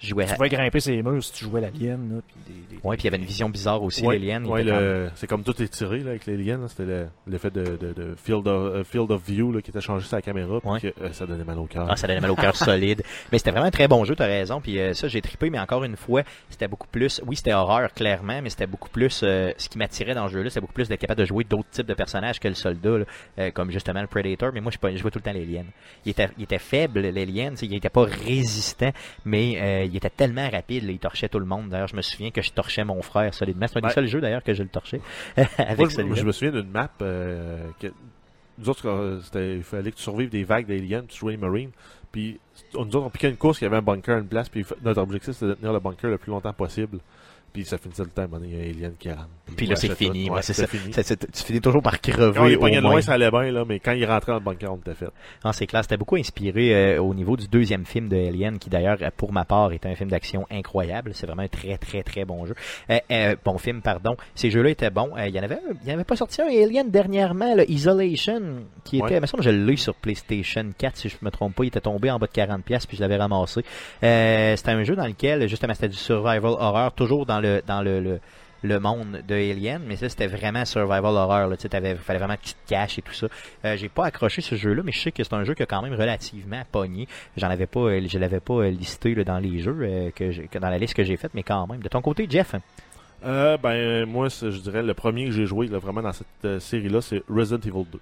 Jouais. Tu pouvais grimper ses murs si tu jouais l'alien. des- des- Ouais, puis il y avait une vision bizarre aussi, Ouais, l'alien. ouais, le- c'est comme tout est tiré là, avec là. C'était le- de, de, de field, of, euh, field of view là, qui était changé sur la caméra. puis Ouais. que, euh, ça donnait mal au cœur. Ah, ça donnait mal au cœur (laughs) solide. Mais c'était vraiment un très bon jeu, t'as raison. Puis euh, ça, j'ai trippé, mais encore une fois, c'était beaucoup plus. Oui, c'était horreur, clairement, mais c'était beaucoup plus. euh, ce qui m'attirait dans le jeu-là, c'était beaucoup plus d'être capable de jouer d'autres types de personnages que le soldat, là, comme justement le Predator. Mais moi, je, jouais tout le temps l'alien. Il était, il était faible, l'alien. Il était pas résistant, mais euh, il était tellement rapide, là, il torchait tout le monde. D'ailleurs, je me souviens que je torchais mon frère solidement. C'est un des Ouais. seuls jeux d'ailleurs que je le torchais (laughs) avec Moi, je, me souviens d'une map euh, que nous autres, il fallait que tu survives des vagues d'aliens, tu jouais les Marines. Puis nous autres, on piquait une course, il y avait un bunker une place, puis notre objectif c'était de tenir le bunker le plus longtemps possible. Puis ça finissait le temps, il y a alien qui rentre. Puis là, c'est fini. ouais, c'est ça. fini. C'est- c'est- tu finis toujours par crever. Quand pognait moins. loin, ça allait bien, là, mais quand il rentrait dans le bunker, on était fait. Non, c'est clair. C'était beaucoup inspiré euh, au niveau du deuxième film de Alien, qui d'ailleurs, euh, pour ma part, était un film d'action incroyable. C'est vraiment un très, très, très bon jeu. Euh, euh, bon film, pardon. Ces jeux-là étaient bons. Il y en avait, il y en avait pas sorti un Alien dernièrement, le Isolation, qui était, Ouais. il me semble je l'ai sur PlayStation 4, si je me trompe pas. Il était tombé en bas de 40 pièces puis je l'avais ramassé. C'était un jeu dans lequel, justement, c'était du survival horror, toujours dans le, dans le, le le monde de Alien, mais ça c'était vraiment survival horror. Là, tu sais, t'avais- fallait vraiment que tu te caches et tout ça. Euh, j'ai pas accroché ce jeu-là, mais je sais que c'est un jeu qui a quand même relativement pogné. J'en avais pas, euh, je l'avais pas euh, listé là, dans les jeux euh, que, j'ai- que dans la liste que j'ai faite, mais quand même. De ton côté, Jeff? Ben, moi, je dirais, le premier que j'ai joué là, vraiment dans cette série-là, c'est Resident Evil 2.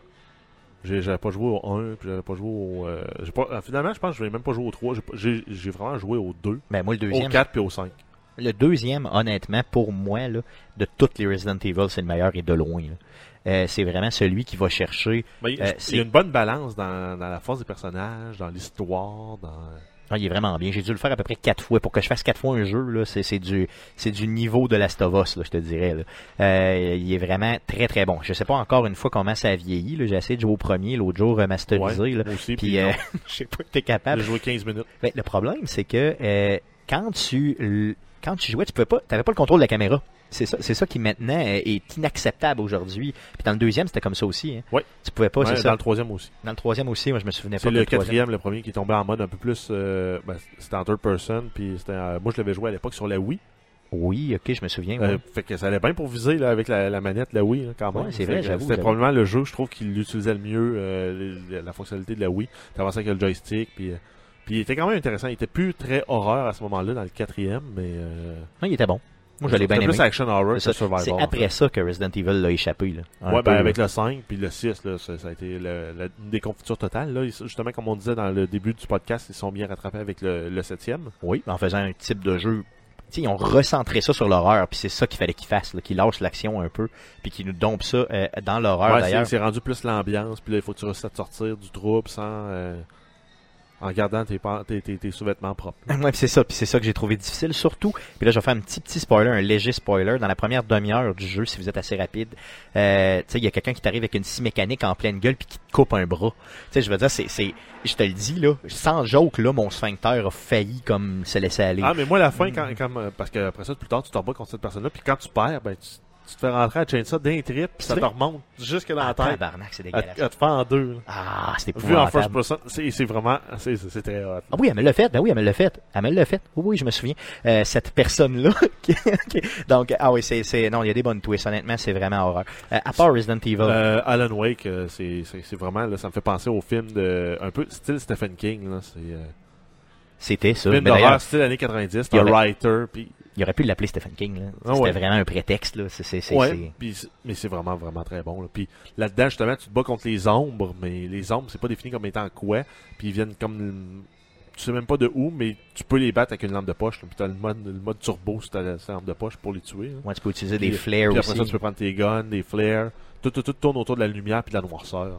J'ai- J'avais pas joué au 1, puis j'avais pas joué au. euh, j'ai pas, finalement, je pense que je vais même pas jouer au 3. J'ai pas- J'ai j'ai vraiment joué au 2, Ben, moi, le au deuxième, 4 puis au 5. Le deuxième, honnêtement, pour moi, là, de toutes les Resident Evil, c'est le meilleur et de loin. Euh, c'est vraiment celui qui va chercher. Ben, il- Euh, y a une bonne balance dans, dans la force des personnages, dans l'histoire, dans. Ah, il est vraiment bien. J'ai dû le faire à peu près quatre fois. Pour que je fasse quatre fois un jeu, là, c'est, c'est du, c'est du niveau de Last of Us, là, je te dirais. Là. Euh, il est vraiment très très bon. Je sais pas encore une fois comment ça a vieilli. Là. J'ai essayé de jouer au premier, l'autre jour remasterisé. Ouais, là. aussi, Puis puis euh, (laughs) j'ai pas été capable. J'ai joué 15 minutes. Ben, le problème, c'est que euh, quand tu quand tu jouais, tu pouvais pas, t'avais pas le contrôle de la caméra. C'est ça, c'est ça qui maintenant est inacceptable aujourd'hui. Puis dans le deuxième, c'était comme ça aussi. Hein. Ouais. Tu pouvais pas, Ouais, c'est dans ça. le troisième aussi. Dans le troisième aussi, moi je me souvenais pas. C'est le quatrième, le premier qui est tombé en mode un peu plus. euh, ben, c'était en third person, puis c'était, euh, moi je l'avais joué à l'époque sur la Wii. Oui, ok, je me souviens. Euh, ouais. fait que ça allait bien pour viser là, avec la, la manette, la Wii, là, quand même. Ouais, c'est vrai, j'avoue, C'était probablement le jeu, je trouve, qui l'utilisait le mieux, euh, la fonctionnalité de la Wii. T'avançais avec le joystick, puis, euh, puis il était quand même intéressant. Il était plus très horreur à ce moment-là dans le quatrième, mais. Euh, Ouais, il était bon. Moi, je l'ai bien aimé. plus action horror que survival. C'est après ça que Resident Evil l'a échappé. Là. Ouais, peu, ben là. avec le 5 puis le 6, là, ça, ça a été le, la- une déconfiture totale. Là. Justement, comme on disait dans le début du podcast, ils sont bien rattrapés avec le, le 7e. Oui, en faisant un type de jeu. Tu sais, ils ont recentré ça sur l'horreur, puis c'est ça qu'il fallait qu'ils fassent, là, qu'ils lâchent l'action un peu, puis qu'ils nous dompent ça euh, dans l'horreur Ouais, c'est- d'ailleurs. c'est rendu plus l'ambiance, puis là, il faut que tu réussisses à sortir du trouble sans. euh, en gardant tes, tes, tes, tes sous-vêtements propres. Ouais, puis c'est ça, puis c'est ça que j'ai trouvé difficile surtout. Puis là, je vais faire un petit petit spoiler, un léger spoiler dans la première demi-heure du jeu, si vous êtes assez rapide. Euh, tu sais, il y a quelqu'un qui t'arrive avec une scie mécanique en pleine gueule puis qui te coupe un bras. Tu sais, je veux dire, c'est, c'est, je te le dis là, sans joke là, mon sphincter a failli comme se laisser aller. Ah, mais moi, la fin, quand, quand, euh, parce que après ça, plus tard, tu te rebats contre cette personne-là, puis quand tu perds, ben, tu, tu te fais rentrer à Chainsaw d'un trip, puis ça te remonte jusque dans Ah, la tête. tabarnak, c'est À, dégueulasse. à te faire en deux. là. Ah, c'est Vu en first person, c'est vraiment. C'est très hot. Ah oui, elle me l'a fait. Ben oui, elle me l'a fait. Elle me l'a fait. Oui, oui, je me souviens. Euh, cette personne-là. (laughs) Donc, ah oui, c'est, non, il y a des bonnes twists. Honnêtement, c'est vraiment horreur. Euh, à part Resident Evil. Euh, Alan Wake, c'est c'est- vraiment, là, ça me fait penser au film de. Un peu style Stephen King, là. C'est. C'était ça. film d'ailleurs, d'horreur style années 90, il y un aurait- writer, puis. Il aurait pu l'appeler Stephen King. Là. Ah C'était ouais. vraiment un prétexte. Là. C'est, c'est, Ouais, mais c'est vraiment, vraiment très bon. Là. Puis là-dedans, justement, tu te bats contre les ombres, mais les ombres, c'est pas défini comme étant quoi. Puis ils viennent comme. Tu sais même pas de où, mais tu peux les battre avec une lampe de poche. Là. Puis t'as le mode, le mode turbo sur ta, ta lampe de poche pour les tuer. là. Ouais, tu peux utiliser Puis- des flares Puis après aussi. ça, tu peux prendre tes guns, des flares. Tout, tout, tout tourne autour de la lumière puis de la noirceur.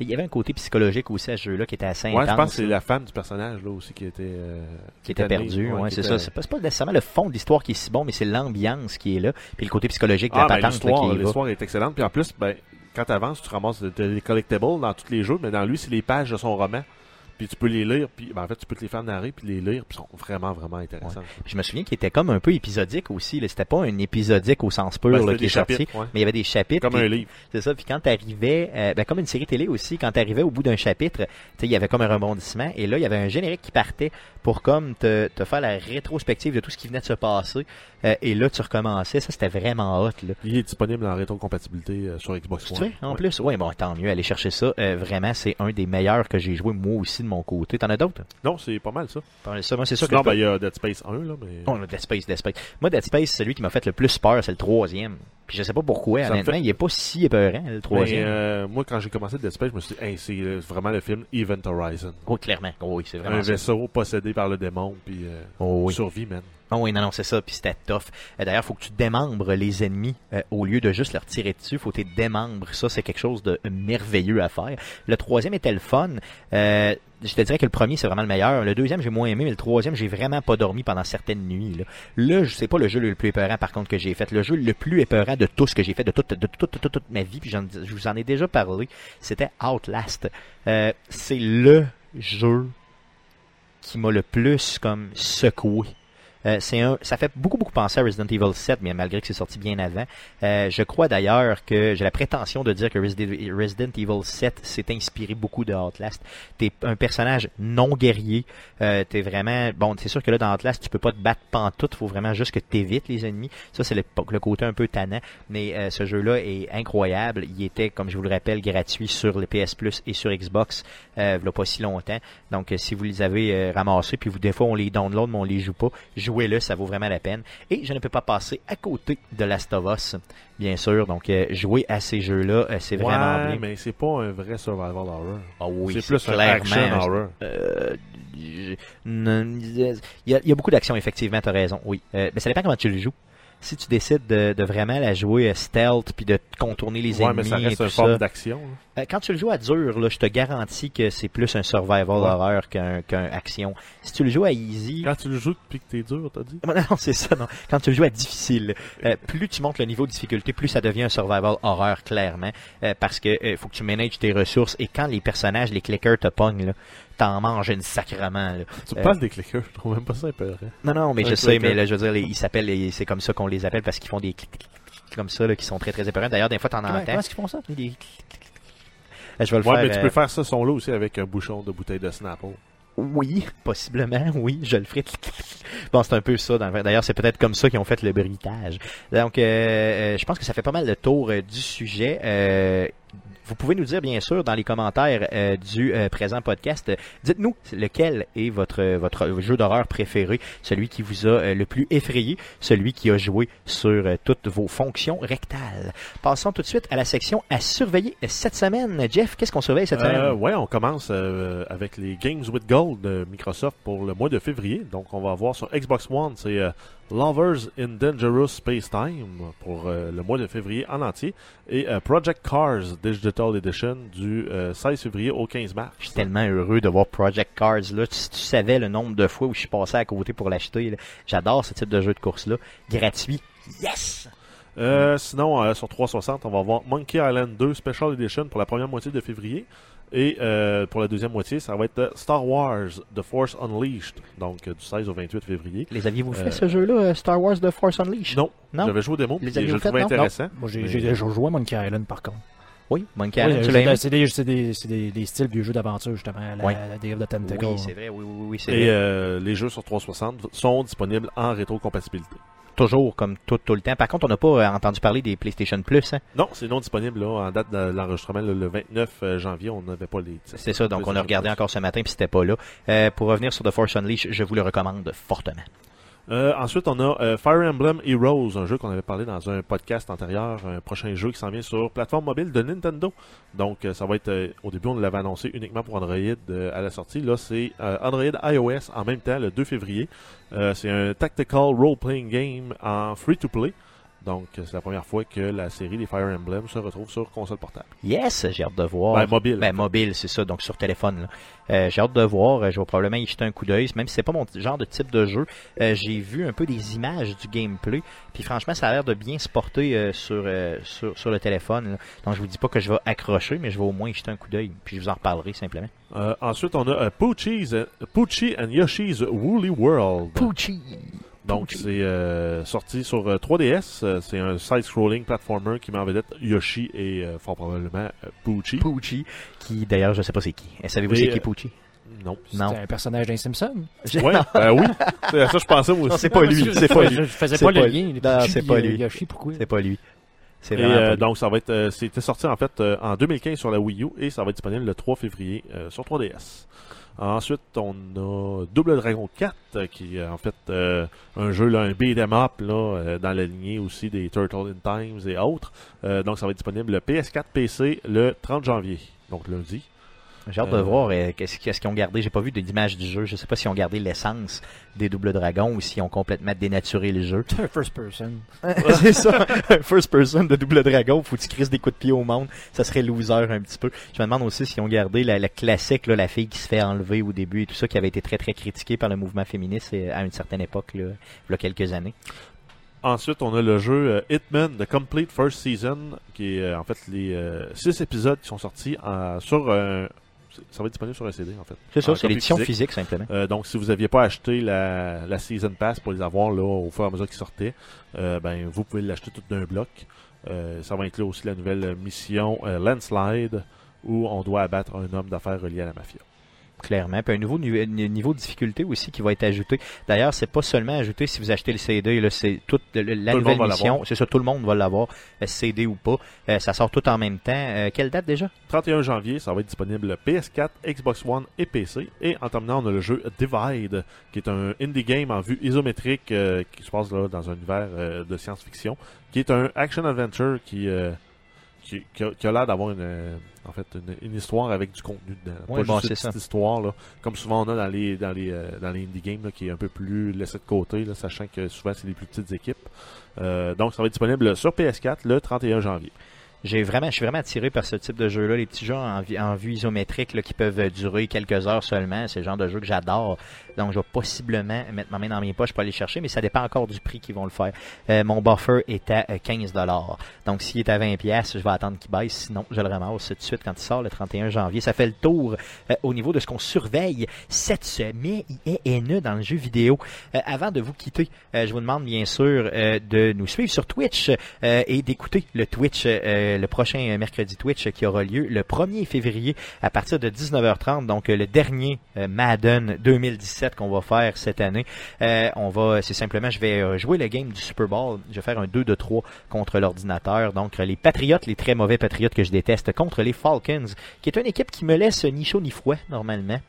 Il y avait un côté psychologique aussi à ce jeu-là qui était assez Ouais, intense. je pense que c'est la femme du personnage là aussi qui était. euh, qui était tannée. perdu. Ouais, c'est était- ça. C'est pas, nécessairement le fond de l'histoire qui est si bon, mais c'est l'ambiance qui est là. Puis le côté psychologique de Ah, la ben, patente l'histoire, est excellente. Puis en plus, ben, quand tu avances, tu ramasses des des collectibles dans tous les jeux, mais dans lui, c'est les pages de son roman. Puis tu peux les lire, puis ben, en fait, tu peux te les faire narrer, puis les lire, puis ils sont vraiment, vraiment intéressants. Je me souviens qu'il était comme un peu épisodique aussi. C'était pas un épisodique au sens pur Ben, là, qui est sorti, ouais. mais il y avait des chapitres. Comme un livre. C'est ça. Puis quand t'arrivais, euh, ben, comme une série télé aussi, quand t'arrivais au bout d'un chapitre, tu sais, il y avait comme un rebondissement. Et là, il y avait un générique qui partait pour comme te, te faire la rétrospective de tout ce qui venait de se passer. Euh, et là, tu recommençais. Ça, c'était vraiment hot. Là. Il est disponible en rétrocompatibilité euh, sur Xbox Tu One. en Ouais. plus, ouais, bon, tant mieux, aller chercher ça. Vraiment, c'est un des meilleurs que j'ai joué moi aussi de mon côté. T'en as d'autres? Non, c'est pas mal ça. Ça, moi, c'est ça Sinon, ben, il y a Dead Space 1, là, mais. Oh, le Dead Space, Dead Space. Moi, Dead Space, celui qui m'a fait le plus peur, c'est le troisième. Puis je sais pas pourquoi, Ça me honnêtement, fait- il est pas si épeurant, le Mais, troisième. euh, moi, quand j'ai commencé Dead Space, je me suis dit, hey, c'est vraiment le film Event Horizon. Oh, clairement. Oh, oui, c'est vraiment Un ça. vaisseau possédé par le démon, puis euh, Oh, oui. survie, man. Oh oui, non, non, c'est ça, puis c'était tough. Euh, D'ailleurs, faut que tu démembres les ennemis euh, au lieu de juste leur tirer dessus. Faut que tu démembres. Ça, c'est quelque chose de merveilleux à faire. Le troisième était le fun. Euh, je te dirais que le premier, c'est vraiment le meilleur. Le deuxième, j'ai moins aimé, mais le troisième, j'ai vraiment pas dormi pendant certaines nuits. Là, là je sais pas le jeu le plus épeurant, par contre, que j'ai fait. Le jeu le plus épeurant de tout ce que j'ai fait, de toute, de toute, toute, toute, ma vie, puis je vous en ai déjà parlé, c'était Outlast. Euh, c'est le jeu qui m'a le plus comme secoué. Euh, c'est un, ça fait beaucoup beaucoup penser à Resident Evil 7, mais malgré que c'est sorti bien avant. Euh, je crois d'ailleurs que j'ai la prétention de dire que Resident, Evil 7 s'est inspiré beaucoup de Outlast. T'es un personnage non guerrier. Euh, t'es vraiment bon. C'est sûr que là dans Outlast tu peux pas te battre pantoute. Faut vraiment juste que t'évites les ennemis. Ça c'est le, côté un peu tannant. Mais euh, ce jeu-là est incroyable. Il était, comme je vous le rappelle, gratuit sur le PS Plus et sur Xbox. Euh, il pas si longtemps. Donc euh, si vous les avez ramassés, puis vous des fois on les download mais on les joue pas, jouez-le, ça vaut vraiment la peine. Et je ne peux pas passer à côté de Last of Us, bien sûr. Donc, euh, jouer à ces jeux-là, euh, c'est vraiment bien. mais c'est pas un vrai survival horror. Ah oui, c'est plus un clairement action horror. Euh, il y a, il y a beaucoup d'actions, effectivement, t'as raison, oui. Mais ça dépend comment tu le joues. Si tu décides de, de vraiment la jouer euh, stealth puis de contourner les Ouais, ennemis mais ça et reste tout une forme d'action. là. euh, quand tu le joues à dur, là, je te garantis que c'est plus un survival Ouais. horror qu'un action. Si tu le joues à easy, Quand tu le joues depuis que t'es dur, t'as dit? (laughs) non, non, c'est ça, non. Quand tu le joues à difficile, euh, plus tu montes le niveau de difficulté, plus ça devient un survival horror, clairement. Euh, parce que euh, faut que tu manages tes ressources et quand les personnages, les clickers te pognent, là, t'en manges une sacrement. Là. Tu me Euh, parles des clickers, je trouve même pas ça épeurant. Non, non, mais Un je sais, clicker. mais là, je veux dire, les- ils s'appellent, c'est comme ça qu'on les appelle parce qu'ils font des clics, clics, clics comme ça, là, qui sont très, très épeurants. D'ailleurs, des fois, t'en entends. comment est-ce qu'ils font ça? Des clics, clics, clics. Euh, Je vais le Ouais, faire. mais tu euh, peux faire ce son-là aussi avec un bouchon de bouteille de Snapple. Oui, possiblement, oui, je le ferai. Bon, c'est un peu ça. dans le vrai. D'ailleurs, c'est peut-être comme ça qu'ils ont fait le bruitage. Donc, euh, euh, je pense que ça fait pas mal le tour euh, du sujet. Euh, vous pouvez nous dire, bien sûr, dans les commentaires euh, du euh, présent podcast, dites-nous lequel est votre, votre jeu d'horreur préféré, celui qui vous a euh, le plus effrayé, celui qui a joué sur toutes vos fonctions rectales. Passons tout de suite à la section à surveiller cette semaine. Jeff, qu'est-ce qu'on surveille cette semaine? ouais, on commence avec les Games with Gold de Microsoft pour le mois de février. Donc, on va voir sur Xbox One, c'est Lovers in Dangerous Space Time pour euh, le mois de février en entier. Et euh, Project Cars Digital Edition du euh, 16 février au 15 mars. Je suis tellement heureux de voir Project Cars là. Tu, tu savais le nombre de fois où je suis passé à côté pour l'acheter. J'adore ce type de jeu de course là. Gratuit. Yes! Euh, sinon, sur 360, on va voir Monkey Island 2 Special Edition pour la première moitié de février. Et euh, pour la deuxième moitié, ça va être euh, Star Wars The Force Unleashed, donc euh, du 16 au 28 février. Les aviez-vous fait Euh, ce jeu-là, Star Wars The Force Unleashed? Non, Non? j'avais joué au démo, je le trouvais non? intéressant. Moi, j'ai Mais- joué à Monkey Island, par contre. Oui, Monkey Oui, Island, tu c'est l'as aimé? c'est des, c'est des, c'est des, des styles du jeu d'aventure, justement. La, Oui. la Day of the Tentacle. Oui, c'est vrai, oui, oui, oui, c'est Et vrai. euh, les jeux sur 360 sont disponibles en rétrocompatibilité. Toujours comme tout, tout le temps. Par contre, on n'a pas euh, entendu parler des PlayStation Plus, hein? Non, c'est non disponible là, en date de l'enregistrement le, le 29 euh, janvier. On n'avait pas les. C'est ça, donc on a regardé Plus. encore ce matin puis c'était pas là. Euh, pour revenir sur The Force Unleashed, je vous le recommande fortement. Euh, ensuite, on a euh, Fire Emblem Heroes, un jeu qu'on avait parlé dans un podcast antérieur, un prochain jeu qui s'en vient sur plateforme mobile de Nintendo. Donc, euh, ça va être, au début, on l'avait annoncé uniquement pour Android à la sortie. Là, c'est Android iOS en même temps, le 2 février. C'est un tactical role-playing game en free-to-play. Donc, c'est la première fois que la série des Fire Emblem se retrouve sur console portable. Yes, j'ai hâte de voir. Ben, mobile. Ben, mobile, c'est ça, donc sur téléphone. Euh, j'ai hâte de voir, euh, je vais probablement y jeter un coup d'œil, même si c'est pas mon genre de type de jeu. Euh, j'ai vu un peu des images du gameplay, puis franchement, ça a l'air de bien se porter euh, sur, sur, sur le téléphone. là. Donc, je vous dis pas que je vais accrocher, mais je vais au moins y jeter un coup d'œil, puis je vous en reparlerai simplement. Ensuite, on a Poochie's, Poochie and Yoshi's Woolly World. Poochie! Donc, c'est euh, sorti sur euh, 3DS. Euh, c'est un side-scrolling platformer qui met en vedette Yoshi et euh, fort probablement euh, Poochie. Poochie, qui d'ailleurs, je sais pas c'est qui. Euh, Savez-vous c'est qui euh, Poochie? Non. C'est un personnage d'un Simpson? Ouais, (laughs) ben oui. Ça que je pensais moi aussi. Non, c'est pas lui, c'est pas lui. Je faisais pas, le lien. Non, c'est pas euh, lui. Yoshi, pourquoi? C'est pas lui. C'est Et euh, donc ça va être euh, c'était sorti en fait euh, en 2015 sur la Wii U et ça va être disponible le 3 février euh, sur 3DS. Ensuite, on a Double Dragon 4 euh, qui est en fait euh, un jeu là, un beat'em up là euh, dans la lignée aussi des Turtle in Times et autres. Donc ça va être disponible le PS4 PC le 30 janvier. Donc lundi. J'ai hâte de Euh, voir euh, qu'est-ce qu'ils ont gardé. J'ai pas vu d'image du jeu. Je sais pas s'ils ont gardé l'essence des doubles dragons ou s'ils ont complètement dénaturé le jeu. C'est un first person. (laughs) c'est ça. Un First person de double dragon. Faut que tu crises des coups de pied au monde. Ça serait loser un petit peu. Je me demande aussi s'ils ont gardé la, la classique, là, la fille qui se fait enlever au début et tout ça, qui avait été très très critiqué par le mouvement féministe euh, à une certaine époque, là, il y a quelques années. Ensuite, on a le jeu euh, Hitman The Complete First Season, qui est euh, en fait les euh, six épisodes qui sont sortis sur. euh, ça va être disponible sur un CD en fait. C'est ça, c'est l'édition physique. physique simplement. Euh, donc, si vous n'aviez pas acheté la, la Season Pass pour les avoir là, au fur et à mesure qu'ils sortaient, euh, ben, vous pouvez l'acheter tout d'un bloc. Euh, ça va inclure aussi la nouvelle mission Landslide, où on doit abattre un homme d'affaires relié à la mafia. Clairement. Puis un nouveau niveau de difficulté aussi qui va être ajouté. D'ailleurs, c'est pas seulement ajouté si vous achetez le CD, c'est toute la Tout le nouvelle mission. C'est ça, tout le monde va l'avoir, euh, CD ou pas. Euh, ça sort tout en même temps. Euh, quelle date déjà? 31 janvier, ça va être disponible PS4, Xbox One et PC. Et en terminant, on a le jeu Divide, qui est un indie game en vue isométrique euh, qui se passe là, dans un univers de science-fiction, qui est un action-adventure qui, qui, qui a, qui a l'air d'avoir une, euh, en fait, une, une histoire avec du contenu dedans. Ouais, Pas bon, juste une petite histoire, là, comme souvent on a dans les, dans les, euh, dans les indie games, là, qui est un peu plus laissé de côté, là, sachant que souvent c'est des plus petites équipes. Euh, donc, ça va être disponible sur PS4 le 31 janvier. J'ai vraiment, je suis vraiment attiré par ce type de jeu-là, les petits jeux en, vue isométrique là, qui peuvent durer quelques heures seulement. C'est le genre de jeu que j'adore. Donc, je vais possiblement mettre ma main dans mes poches pour aller chercher, mais ça dépend encore du prix qu'ils vont le faire. Euh, mon buffer est à euh, 15 Donc, s'il est à 20 pièces, je vais attendre qu'il baisse. Sinon, je le ramasse tout de suite quand il sort le 31 janvier. Ça fait le tour euh, au niveau de ce qu'on surveille cette semaine INE dans le jeu vidéo. Euh, avant de vous quitter, euh, je vous demande bien sûr de nous suivre sur Twitch et d'écouter le Twitch, le prochain mercredi Twitch qui aura lieu le 1er février à partir de 19h30. Donc le dernier Madden 2017 qu'on va faire cette année. Euh, on va, c'est simplement, je vais euh, jouer le game du Super Bowl. Je vais faire un 2 de 3 contre l'ordinateur. Donc euh, les Patriotes, les très mauvais Patriotes que je déteste contre les Falcons, qui est une équipe qui me laisse ni chaud ni froid normalement.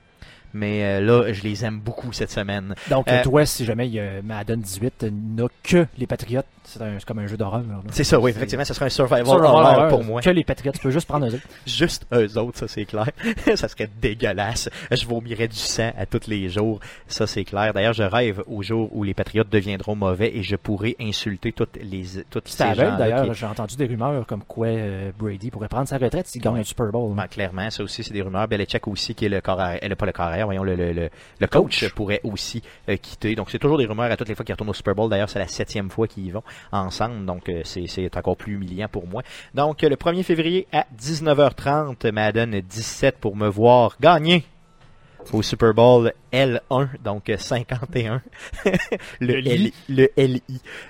Mais euh, là, je les aime beaucoup cette semaine. Donc, Euh, toi, si jamais il y a Madden 18 n'a que les Patriotes, c'est comme un jeu d'horreur. C'est ça, oui, effectivement, ce serait un survival Survival horror horror, pour moi. Que les Patriotes, tu peux juste prendre eux autres. (laughs) Juste eux autres, ça c'est clair. (laughs) ça serait dégueulasse. Je vomirais du sang à tous les jours. Ça c'est clair. D'ailleurs, je rêve au jour où les Patriotes deviendront mauvais et je pourrai insulter toutes les toutes ces gens d'ailleurs, qui... j'ai entendu des rumeurs comme quoi euh, Brady pourrait prendre sa retraite s'il gagne un Super Bowl. Ben, clairement, ça aussi, c'est des rumeurs. Belichick aussi, qui est le corps euh, pas le corps arrière, voyons, le, le, le, le coach, Coach. pourrait aussi euh, quitter. Donc, c'est toujours des rumeurs à toutes les fois qu'ils retournent au Super Bowl. D'ailleurs, c'est la septième fois qu'ils y vont ensemble. Donc, euh, c'est, encore plus humiliant pour moi. Donc, euh, le 1er février à 19h30, Madden 17 pour me voir gagner au Super Bowl L1, donc euh, 51. (laughs) le, Le L, le LI.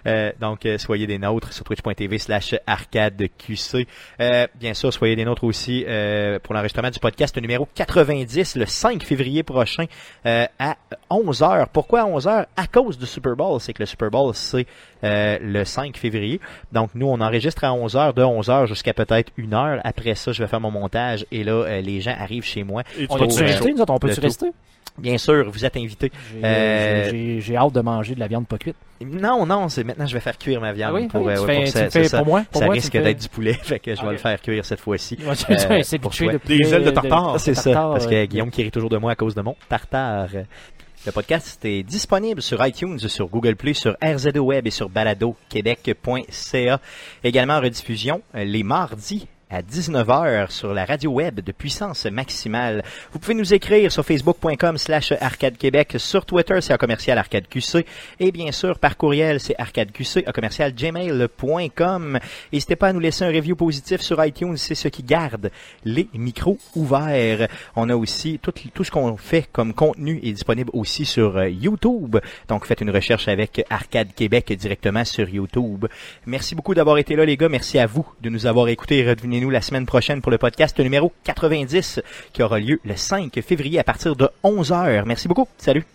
Euh, donc, euh, soyez des nôtres sur twitch.tv slash arcadeqc. Euh, bien sûr, soyez des nôtres aussi euh, pour l'enregistrement du podcast numéro 90 le 5 février prochain euh, à 11h. Pourquoi à 11h? À cause du Super Bowl. C'est que le Super Bowl, c'est euh, le 5 février. Donc, nous, on enregistre à 11h, de 11h jusqu'à peut-être une heure. Après ça, je vais faire mon montage et là, euh, les gens arrivent chez moi. Et tu On euh, invité, rester? Bien sûr, vous êtes invités. J'ai Euh, j'ai hâte de manger de la viande pas cuite. Non, non, c'est maintenant je vais faire cuire ma viande Ah oui? pour, oui, euh, tu ouais, fais- pour tu ça, pour moi? Pour ça moi, risque d'être du poulet, (laughs) fait que je vais Ok. le faire cuire cette fois-ci. Ouais, Euh, c'est Des poulet, ailes de tartare. C'est ça, tartare, parce que. Guillaume qui rit toujours de moi à cause de mon tartare. Le podcast est disponible sur iTunes, sur Google Play, sur RZO Web et sur baladoquebec.ca. Également en rediffusion euh, les mardis à 19h sur la radio web de puissance maximale. Vous pouvez nous écrire sur facebook.com slash arcade québec, sur Twitter c'est à commercial arcade QC et bien sûr par courriel c'est arcadeqc à commercial gmail.com. N'hésitez pas à nous laisser un review positif sur iTunes, c'est ce qui garde les micros ouverts. On a aussi tout, tout ce qu'on fait comme contenu est disponible aussi sur euh, YouTube. Donc faites une recherche avec Arcade Québec directement sur YouTube. Merci beaucoup d'avoir été là les gars. Merci à vous de nous avoir écoutés. Revenez-nous la semaine prochaine pour le podcast numéro 90 qui aura lieu le 5 février à partir de 11h. Merci beaucoup. Salut.